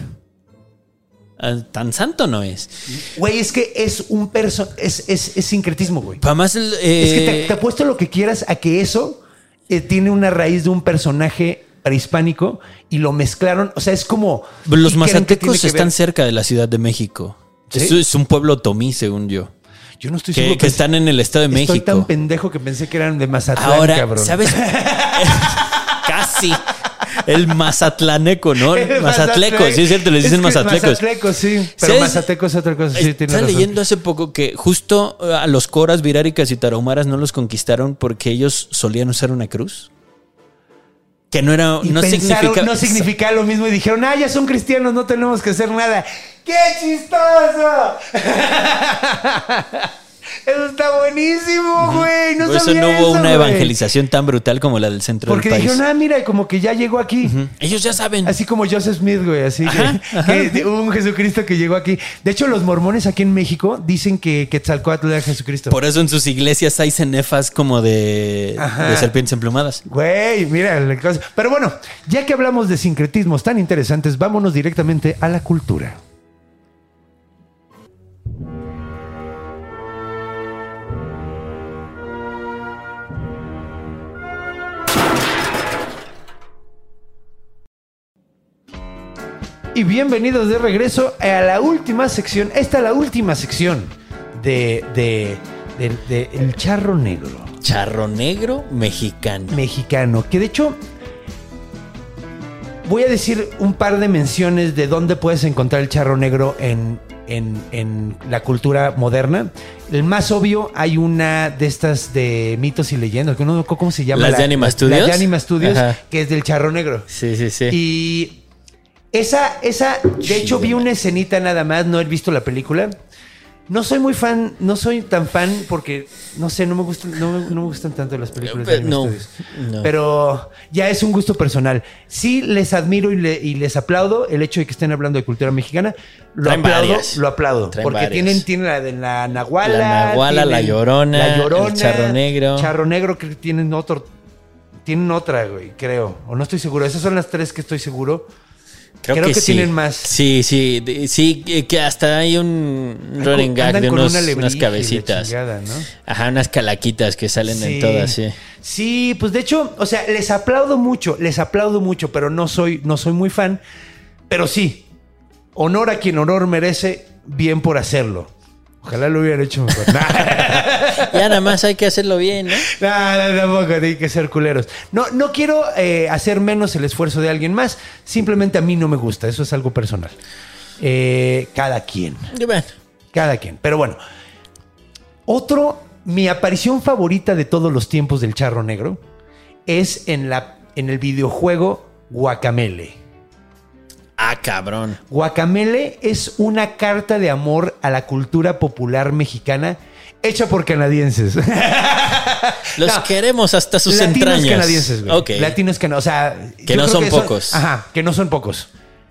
Speaker 2: Ah, Tan santo no es.
Speaker 1: Güey, es que es un perso es, es, es sincretismo, güey.
Speaker 2: Además, el,
Speaker 1: Es que te,
Speaker 2: eh,
Speaker 1: te apuesto lo que quieras a que eso eh, tiene una raíz de un personaje prehispánico y lo mezclaron. O sea, es como.
Speaker 2: los
Speaker 1: ¿qué creen que
Speaker 2: mazatecos
Speaker 1: que
Speaker 2: están
Speaker 1: ver?
Speaker 2: cerca de la Ciudad de México.
Speaker 1: ¿Sí?
Speaker 2: Es un pueblo tomí, según yo.
Speaker 1: Yo no estoy
Speaker 2: Que,
Speaker 1: seguro
Speaker 2: que están en el Estado de
Speaker 1: Estoy tan
Speaker 2: México.
Speaker 1: pendejo que pensé que eran de Mazatlán,
Speaker 2: Ahora,
Speaker 1: cabrón.
Speaker 2: ¿sabes? casi, El mazatlaneco, ¿no?
Speaker 1: El
Speaker 2: Mazatleco,
Speaker 1: mazatleco.
Speaker 2: sí es cierto, le dicen
Speaker 1: Es que
Speaker 2: mazatlecos.
Speaker 1: Mazatleco, sí. Pero
Speaker 2: ¿Sabes?
Speaker 1: mazateco es otra cosa. Sí, tiene
Speaker 2: Estaba
Speaker 1: razón.
Speaker 2: leyendo hace poco que justo eh, a los coras, viráricas y tarahumaras no los conquistaron porque ellos solían usar una cruz. Que no era,
Speaker 1: Y
Speaker 2: no
Speaker 1: pensaron,
Speaker 2: significa.
Speaker 1: no significaba lo mismo y dijeron, ah, ya son cristianos, no tenemos que hacer nada. ¡Qué chistoso! Eso está buenísimo, güey. No
Speaker 2: Por eso
Speaker 1: sabía
Speaker 2: no hubo
Speaker 1: eso,
Speaker 2: una
Speaker 1: güey.
Speaker 2: evangelización tan brutal como la del centro
Speaker 1: Porque
Speaker 2: del país.
Speaker 1: dijeron, ah, mira, como que ya llegó aquí.
Speaker 2: Ellos ya saben.
Speaker 1: Así como Joseph Smith, güey, así que-
Speaker 2: Ajá,
Speaker 1: hubo un Jesucristo que llegó aquí. De hecho, los mormones aquí en México dicen que Quetzalcóatl era Jesucristo.
Speaker 2: Por eso en sus iglesias hay cenefas como de, de serpientes emplumadas.
Speaker 1: Güey, mira la cosa. Pero bueno, ya que hablamos de sincretismos tan interesantes, vámonos directamente a la cultura. Y bienvenidos de regreso a la última sección. Esta es la última sección de, de- de El Charro Negro
Speaker 2: Charro negro mexicano.
Speaker 1: mexicano. Que de hecho, voy a decir un par de menciones de dónde puedes encontrar el charro negro en, en- en la cultura moderna. El más obvio, hay una de estas de mitos y leyendas, que no cómo se llama.
Speaker 2: ¿Las
Speaker 1: la-
Speaker 2: de Anima Studios?
Speaker 1: Las de Anima Studios,
Speaker 2: Ajá.
Speaker 1: que es del charro negro.
Speaker 2: Sí, sí, sí.
Speaker 1: Y esa, esa, de hecho, vi una escenita nada más, no he visto la película. No soy muy fan, no soy tan fan porque, no sé, no me gustan, no, no me gustan tanto las películas de
Speaker 2: Eh, no, no.
Speaker 1: Pero ya es un gusto personal. Sí les admiro y, le- y les aplaudo el hecho de que estén hablando de cultura mexicana. Lo
Speaker 2: Traen
Speaker 1: aplaudo,
Speaker 2: varias.
Speaker 1: lo aplaudo.
Speaker 2: Traen
Speaker 1: porque
Speaker 2: varias.
Speaker 1: tienen, tienen la de la Nahuala.
Speaker 2: La Nahuala, la Llorona,
Speaker 1: la Llorona,
Speaker 2: el Charro Negro.
Speaker 1: Charro Negro que tienen otro. Tienen otra, güey, creo. O no estoy seguro. Esas son las tres que estoy seguro. Creo que
Speaker 2: sí.
Speaker 1: tienen más.
Speaker 2: Sí, sí. de- Sí, eh, que hasta hay un running gag de unos-
Speaker 1: una
Speaker 2: unas cabecitas.
Speaker 1: chingada, ¿no?
Speaker 2: Ajá, unas calaquitas que salen
Speaker 1: Sí.
Speaker 2: en todas, sí.
Speaker 1: Sí, pues de hecho, o sea, les aplaudo mucho, les aplaudo mucho, pero no soy, no soy muy fan. Pero sí, honor a quien honor merece, bien por hacerlo. Ojalá lo hubieran hecho mejor.
Speaker 2: Ya nada más hay que hacerlo bien, ¿no?
Speaker 1: nah, nah, tampoco hay que ser culeros. No, no quiero eh, hacer menos el esfuerzo de alguien más. Simplemente a mí no me gusta. Eso es algo personal. Eh, cada quien.
Speaker 2: Bueno,
Speaker 1: Cada quien. Pero bueno. Otro, mi aparición favorita de todos los tiempos del charro negro es en, la, en el videojuego Guacamele.
Speaker 2: Ah, cabrón.
Speaker 1: Guacamele es una carta de amor a la cultura popular mexicana hecha por canadienses.
Speaker 2: Los
Speaker 1: No.
Speaker 2: queremos hasta sus
Speaker 1: Latinos
Speaker 2: entrañas.
Speaker 1: canadienses, güey.
Speaker 2: Ok.
Speaker 1: Latinos o sea...
Speaker 2: Que no son pocos.
Speaker 1: ajá, que no son pocos.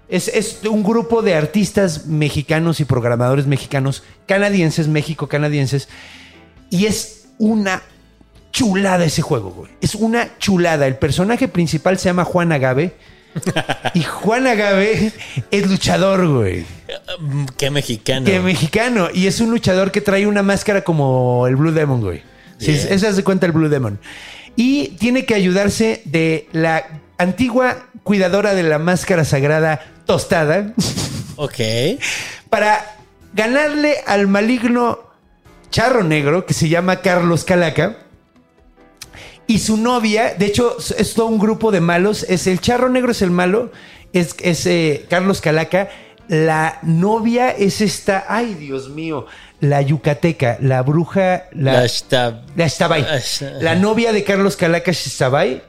Speaker 1: Es, es un grupo de artistas mexicanos y programadores mexicanos, canadienses, México-canadienses, y es una chulada ese juego, güey. Es una chulada. El personaje principal se llama Juan Agave, y Juan Agave es luchador, güey.
Speaker 2: Qué mexicano.
Speaker 1: Que mexicano. Y es un luchador que trae una máscara como el Blue Demon, güey. Sí,
Speaker 2: Bien.
Speaker 1: esa se cuenta el Blue Demon. Y tiene que ayudarse de la antigua cuidadora de la máscara sagrada tostada
Speaker 2: Ok.
Speaker 1: para ganarle al maligno charro negro que se llama Carlos Calaca. Y su novia, de hecho, es todo un grupo de malos. Es el charro negro, es el malo. Es, es, eh, Carlos Calaca. La novia es esta. Ay, Dios mío. La yucateca, la bruja. La,
Speaker 2: La Shtab-
Speaker 1: la novia de Carlos Calaca Xtabay.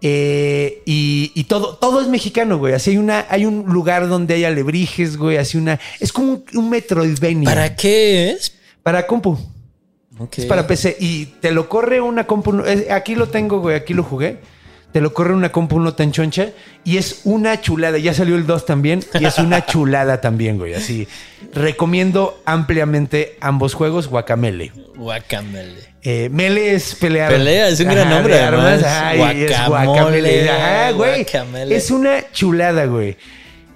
Speaker 1: Eh, y, y todo, todo es mexicano, güey. Así hay una, hay un lugar donde hay alebrijes, güey. Así una. Es como un, un Metroidvania.
Speaker 2: ¿Para qué es?
Speaker 1: Para compu. Es para PC. Y te lo corre una compu. eh, Aquí lo tengo, güey. Aquí lo jugué. Te lo corre una compu no tan choncha. Y es una chulada. Ya salió el 2 también. Y es una chulada también, güey. Así. Recomiendo ampliamente ambos juegos. Guacamele.
Speaker 2: Guacamele.
Speaker 1: Eh, mele es pelear.
Speaker 2: Pelea, es un gran nombre,
Speaker 1: armas.
Speaker 2: Guacamole,
Speaker 1: guacamele. Ajá, güey.
Speaker 2: guacamele.
Speaker 1: Es una chulada, güey.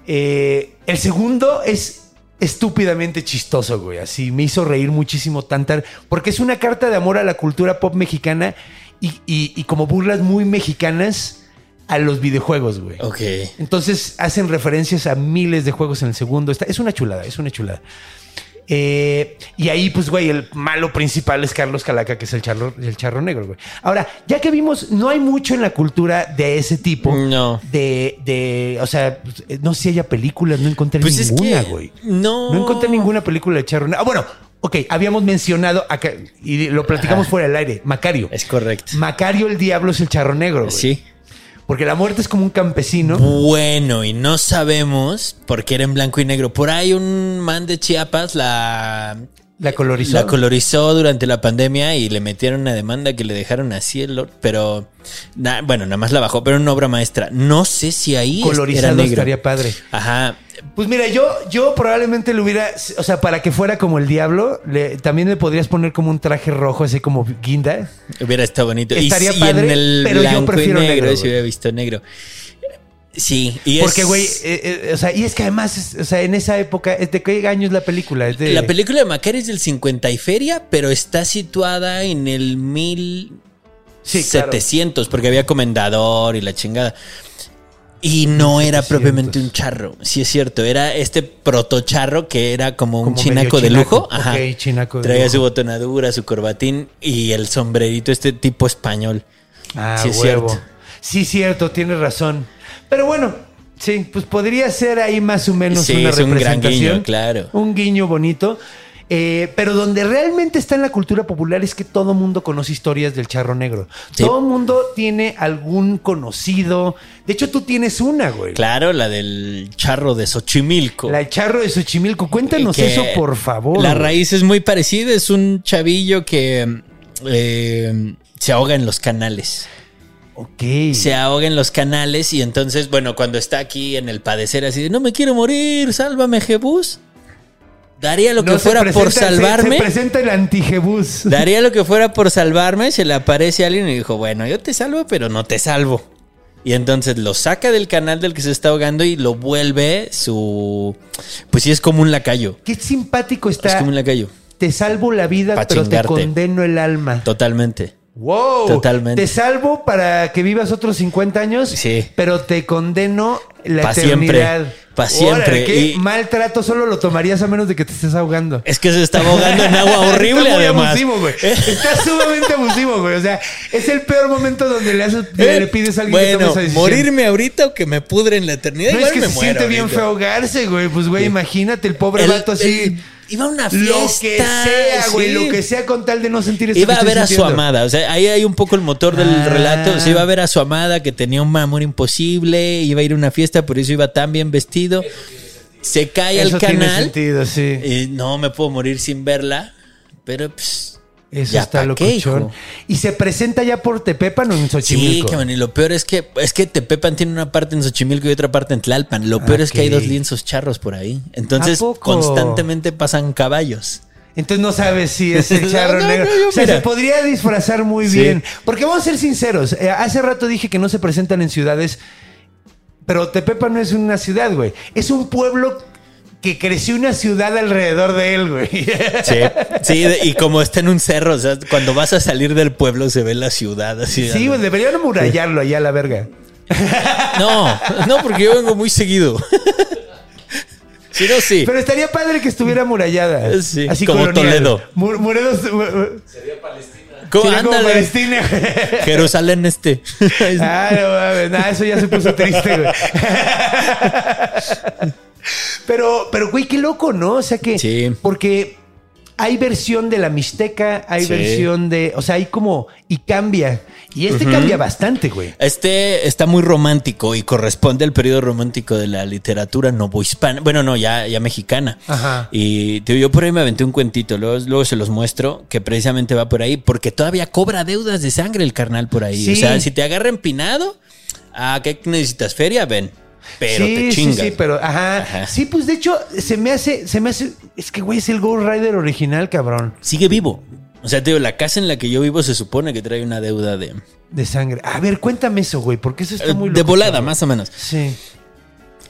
Speaker 1: Eh, el segundo es estúpidamente chistoso, güey. Así me hizo reír muchísimo tanta. Porque es una carta de amor a la cultura pop mexicana y, y- y como burlas muy mexicanas a los videojuegos, güey.
Speaker 2: Ok.
Speaker 1: Entonces hacen referencias a miles de juegos en el segundo. Está- es una chulada, es una chulada. Eh, y ahí, pues, güey, el malo principal es Carlos Calaca, que es el charro, el charro negro, güey. Ahora, ya que vimos, no hay mucho en la cultura de ese tipo.
Speaker 2: No.
Speaker 1: De, de o sea, pues, eh, no sé si haya películas, no encontré
Speaker 2: Pues es
Speaker 1: ninguna,
Speaker 2: que
Speaker 1: güey.
Speaker 2: no.
Speaker 1: No encontré ninguna película de charro negro. Ah, bueno, ok, habíamos mencionado acá, y lo platicamos fuera del aire, Macario.
Speaker 2: Es correcto.
Speaker 1: Macario el diablo es el charro negro, güey.
Speaker 2: Sí.
Speaker 1: Porque la muerte es como un campesino.
Speaker 2: Bueno, y no sabemos por qué era en blanco y negro. Por ahí un man de Chiapas la,
Speaker 1: La colorizó.
Speaker 2: la colorizó durante la pandemia y le metieron una demanda que le dejaron así el or- pero na- bueno, nada más la bajó, pero una obra maestra. No sé si ahí era
Speaker 1: Colorizado
Speaker 2: negro.
Speaker 1: estaría padre.
Speaker 2: Ajá.
Speaker 1: Pues mira, yo, yo probablemente le hubiera, o sea, para que fuera como el diablo, le- también le podrías poner como un traje rojo, así como guinda.
Speaker 2: Hubiera estado bonito. Y
Speaker 1: Estaría
Speaker 2: sí,
Speaker 1: padre,
Speaker 2: en el
Speaker 1: pero yo prefiero
Speaker 2: y negro,
Speaker 1: negro,
Speaker 2: si hubiera visto negro. Sí, y
Speaker 1: Porque,
Speaker 2: es-
Speaker 1: güey, eh, eh, o sea, y es que además, es- o sea, en esa época, ¿de qué año es la película? Es de-
Speaker 2: La película de Macario es del 50 y feria, pero está situada en el 1700,
Speaker 1: Sí, claro.
Speaker 2: porque había comendador y la chingada. Y no era
Speaker 1: 1700.
Speaker 2: propiamente un charro, sí es cierto, era este protocharro que era como un
Speaker 1: Como
Speaker 2: chinaco de
Speaker 1: chinaco.
Speaker 2: lujo. Ajá.
Speaker 1: Ok, chinaco de
Speaker 2: Traía
Speaker 1: lujo.
Speaker 2: su botonadura, su corbatín y el sombrerito, este tipo español.
Speaker 1: Ah,
Speaker 2: sí es
Speaker 1: huevo.
Speaker 2: cierto.
Speaker 1: Sí, cierto, tienes razón. Pero bueno, sí, pues podría ser ahí más o menos
Speaker 2: Sí,
Speaker 1: una
Speaker 2: es un gran
Speaker 1: representación.
Speaker 2: guiño, claro.
Speaker 1: Un guiño bonito. Eh, pero donde realmente está en la cultura popular es que todo mundo conoce historias del charro negro.
Speaker 2: Sí.
Speaker 1: Todo mundo tiene algún conocido. De hecho, tú tienes una, güey.
Speaker 2: Claro, la del charro de Xochimilco.
Speaker 1: La del charro de Xochimilco. Cuéntanos
Speaker 2: que
Speaker 1: eso, por favor.
Speaker 2: La raíz es muy parecida. Es un chavillo que eh, se ahoga en los canales.
Speaker 1: Ok.
Speaker 2: Se ahoga en los canales y entonces, bueno, cuando está aquí en el padecer así de no me quiero morir, sálvame, Jebus. Daría lo que
Speaker 1: No
Speaker 2: fuera por
Speaker 1: presenta-
Speaker 2: salvarme.
Speaker 1: Se, presenta el.
Speaker 2: Daría lo que fuera por salvarme. Se le aparece alguien y dijo, bueno, yo te salvo, pero no te salvo. Y entonces lo saca del canal del que se está ahogando y lo vuelve su... Pues sí, es como un lacayo.
Speaker 1: Qué simpático
Speaker 2: Es
Speaker 1: está.
Speaker 2: como un lacayo.
Speaker 1: Te salvo la vida,
Speaker 2: Pa'
Speaker 1: pero te condeno el alma.
Speaker 2: Totalmente.
Speaker 1: Wow.
Speaker 2: Totalmente.
Speaker 1: Te salvo para que vivas otros 50 años.
Speaker 2: Sí.
Speaker 1: Pero te condeno la
Speaker 2: Pa'
Speaker 1: eternidad.
Speaker 2: siempre. Pa' siempre.
Speaker 1: Qué
Speaker 2: Y-
Speaker 1: maltrato solo lo tomarías a menos de que te estés ahogando.
Speaker 2: Es que se está ahogando en agua horrible,
Speaker 1: Está muy
Speaker 2: además.
Speaker 1: abusivo, güey.
Speaker 2: Eh,
Speaker 1: Está sumamente abusivo, güey. O sea, es el peor momento donde le, haces, le pides a alguien que tome
Speaker 2: bueno,
Speaker 1: esa decisión.
Speaker 2: morirme ahorita o que me pudre en la eternidad.
Speaker 1: No
Speaker 2: igual
Speaker 1: es que
Speaker 2: me
Speaker 1: se
Speaker 2: muero
Speaker 1: siente bien feo ahogarse, güey. Pues, güey, imagínate el pobre
Speaker 2: El-
Speaker 1: vato así.
Speaker 2: el- iba a una
Speaker 1: Lo
Speaker 2: fiesta.
Speaker 1: que sea, güey.
Speaker 2: sí.
Speaker 1: Lo que sea con tal de no sentir esto
Speaker 2: Iba
Speaker 1: que
Speaker 2: a ver a su amada, o sea, ahí hay un poco el motor del
Speaker 1: Ah.
Speaker 2: relato. O sea, iba a ver a su amada que tenía un amor imposible, iba a ir a una fiesta, por eso iba tan bien vestido. Se cae
Speaker 1: Eso
Speaker 2: al
Speaker 1: tiene
Speaker 2: canal
Speaker 1: sentido, sí.
Speaker 2: y no me puedo morir sin verla, pero pues
Speaker 1: Eso
Speaker 2: ya
Speaker 1: está
Speaker 2: hijo.
Speaker 1: Y se presenta ya por Tepepan o en
Speaker 2: Sí,
Speaker 1: Xochimilco.
Speaker 2: cabrón, y lo peor es que es que Tepepan tiene una parte en Xochimilco y otra parte en Tlalpan. Lo peor es que hay dos lienzos charros por ahí. Entonces constantemente pasan caballos.
Speaker 1: Entonces no sabes si es el charro
Speaker 2: No,
Speaker 1: negro.
Speaker 2: no, yo
Speaker 1: o sea,
Speaker 2: mira.
Speaker 1: se podría disfrazar muy
Speaker 2: Sí.
Speaker 1: bien. Porque vamos a ser sinceros. eh, hace rato dije que no se presentan en ciudades. Pero Tepepan no es una ciudad, güey. Es un pueblo que creció una ciudad alrededor de él, güey.
Speaker 2: Sí, sí, y como está en un cerro, o sea, cuando vas a salir del pueblo se ve la ciudad así.
Speaker 1: Sí, güey, deberían amurallarlo allá a la verga.
Speaker 2: No, no, porque yo vengo muy seguido. Si no, sí.
Speaker 1: Pero estaría padre que estuviera amurallada.
Speaker 2: Sí, como Toledo.
Speaker 1: Mu- Morelos. mu-
Speaker 2: ¿Cómo?
Speaker 1: sería como
Speaker 2: Ándale.
Speaker 1: Palestina.
Speaker 2: Jerusalén este.
Speaker 1: Ah, no mames, nah, eso ya se puso triste, güey. Pero, pero, güey, qué loco, ¿no? O sea que.
Speaker 2: Sí.
Speaker 1: Porque hay versión de la Mixteca, hay
Speaker 2: Sí.
Speaker 1: versión de. O sea, hay como. Y cambia. Y este cambia bastante, güey.
Speaker 2: Este está muy romántico y corresponde al periodo romántico de la literatura novohispana. Bueno, no, ya, ya mexicana.
Speaker 1: Ajá.
Speaker 2: Y digo, yo por ahí me aventé un cuentito, luego, luego se los muestro, que precisamente va por ahí, porque todavía cobra deudas de sangre el carnal por ahí.
Speaker 1: Sí.
Speaker 2: O sea, si te agarra empinado, ¿a qué necesitas feria? Ven. Pero
Speaker 1: sí,
Speaker 2: te chingas.
Speaker 1: sí, sí, pero ajá.
Speaker 2: Ajá.
Speaker 1: Sí, pues de hecho, se me hace, se me hace. Es que, güey, es el Ghost Rider original, cabrón.
Speaker 2: Sigue vivo. O sea, te digo, la casa en la que yo vivo se supone que trae una deuda de,
Speaker 1: De sangre. A ver, cuéntame eso, güey, porque eso está muy
Speaker 2: de
Speaker 1: loco,
Speaker 2: volada,
Speaker 1: cabrón.
Speaker 2: más o menos.
Speaker 1: Sí.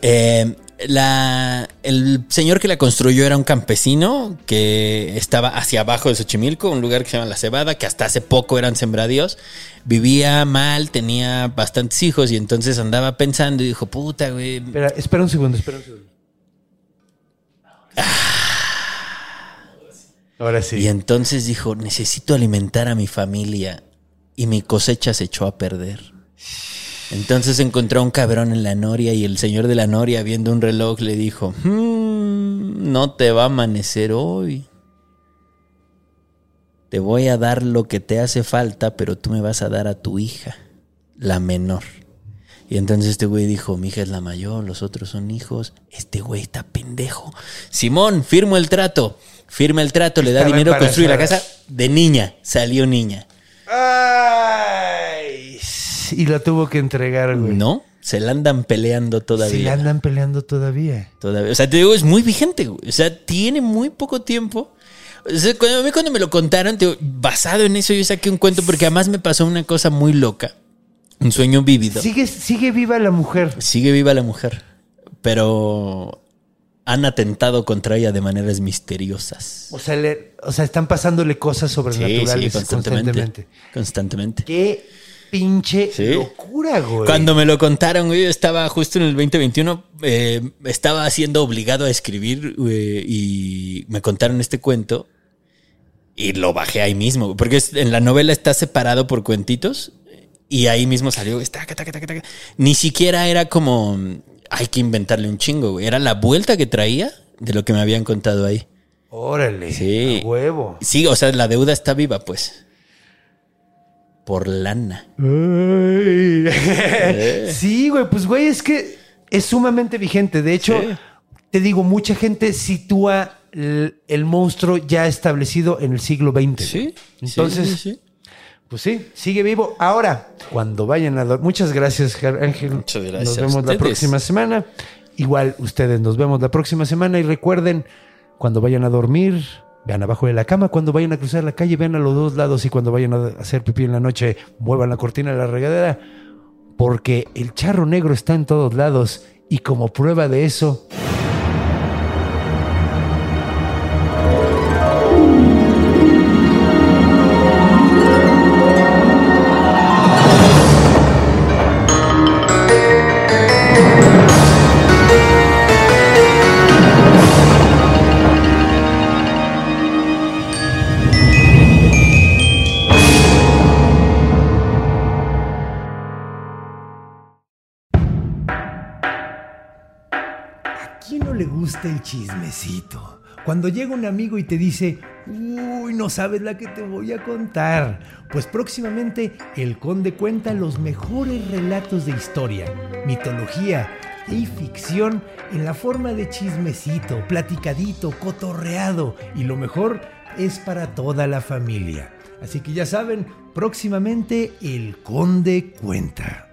Speaker 2: Eh, la, el señor que la construyó era un campesino que estaba hacia abajo de Xochimilco, un lugar que se llama La Cebada, que hasta hace poco eran sembradíos. Vivía mal, tenía bastantes hijos y entonces andaba pensando y dijo, puta, güey.
Speaker 1: Espera, espera un segundo, espera un segundo. Ahora sí.
Speaker 2: Y entonces dijo, necesito alimentar a mi familia. Y mi cosecha se echó a perder. Entonces encontró a un cabrón en la noria y el señor de la noria, viendo un reloj, le dijo, "Hmm, no te va a amanecer hoy. Te voy a dar lo que te hace falta, pero tú me vas a dar a tu hija, la menor. Y entonces este güey dijo, mi hija es la mayor, los otros son hijos. Este güey está pendejo. Simón, firmo el trato. Firma el trato, le da
Speaker 1: Estaba
Speaker 2: dinero, construye la casa de niña. Salió niña.
Speaker 1: Ay. Y la tuvo que entregar, güey.
Speaker 2: No, se la andan peleando todavía.
Speaker 1: Se la andan peleando todavía.
Speaker 2: Todavía. O sea, te digo, es muy vigente, güey. O sea, tiene muy poco tiempo. O sea, cuando, a mí cuando me lo contaron, te digo, basado en eso, yo saqué un cuento porque además me pasó una cosa muy loca. Un sueño vívido.
Speaker 1: Sigue, sigue viva la mujer.
Speaker 2: Sigue viva la mujer, pero han atentado contra ella de maneras misteriosas.
Speaker 1: O sea, le- o sea, están pasándole cosas
Speaker 2: Sí,
Speaker 1: sobrenaturales
Speaker 2: sí, constantemente.
Speaker 1: constantemente.
Speaker 2: Constantemente.
Speaker 1: Qué pinche
Speaker 2: Sí.
Speaker 1: locura, güey.
Speaker 2: Cuando me lo contaron, güey, yo estaba justo en el 2021, eh, estaba siendo obligado a escribir y me contaron este cuento y lo bajé ahí mismo, porque en la novela está separado por cuentitos y ahí mismo salió, güey, taca, taca, taca, taca. ni siquiera era como, hay que inventarle un chingo, güey, era la vuelta que traía de lo que me habían contado ahí.
Speaker 1: Órale.
Speaker 2: Sí.
Speaker 1: a huevo.
Speaker 2: Sí, o sea, la deuda está viva, pues. Por lana. Eh.
Speaker 1: sí, güey, pues güey, es que es sumamente vigente. De hecho,
Speaker 2: Sí.
Speaker 1: te digo, mucha gente sitúa el, el monstruo ya establecido en el siglo XX.
Speaker 2: Sí.
Speaker 1: Entonces,
Speaker 2: sí, sí,
Speaker 1: pues sí, sigue vivo. Ahora, cuando vayan a dormir, muchas gracias, Ángel.
Speaker 2: Muchas gracias
Speaker 1: Nos vemos la próxima semana. Igual ustedes nos vemos la próxima semana y recuerden, cuando vayan a dormir, vean abajo de la cama, cuando vayan a cruzar la calle, vean a los dos lados y cuando vayan a hacer pipí en la noche, muevan la cortina de la regadera, porque el charro negro está en todos lados y como prueba de eso, gusta el chismecito? Cuando llega un amigo y te dice, uy, no sabes la que te voy a contar. Pues próximamente el conde cuenta los mejores relatos de historia, mitología y ficción en la forma de chismecito, platicadito, cotorreado y lo mejor es para toda la familia. Así que ya saben, próximamente el conde cuenta.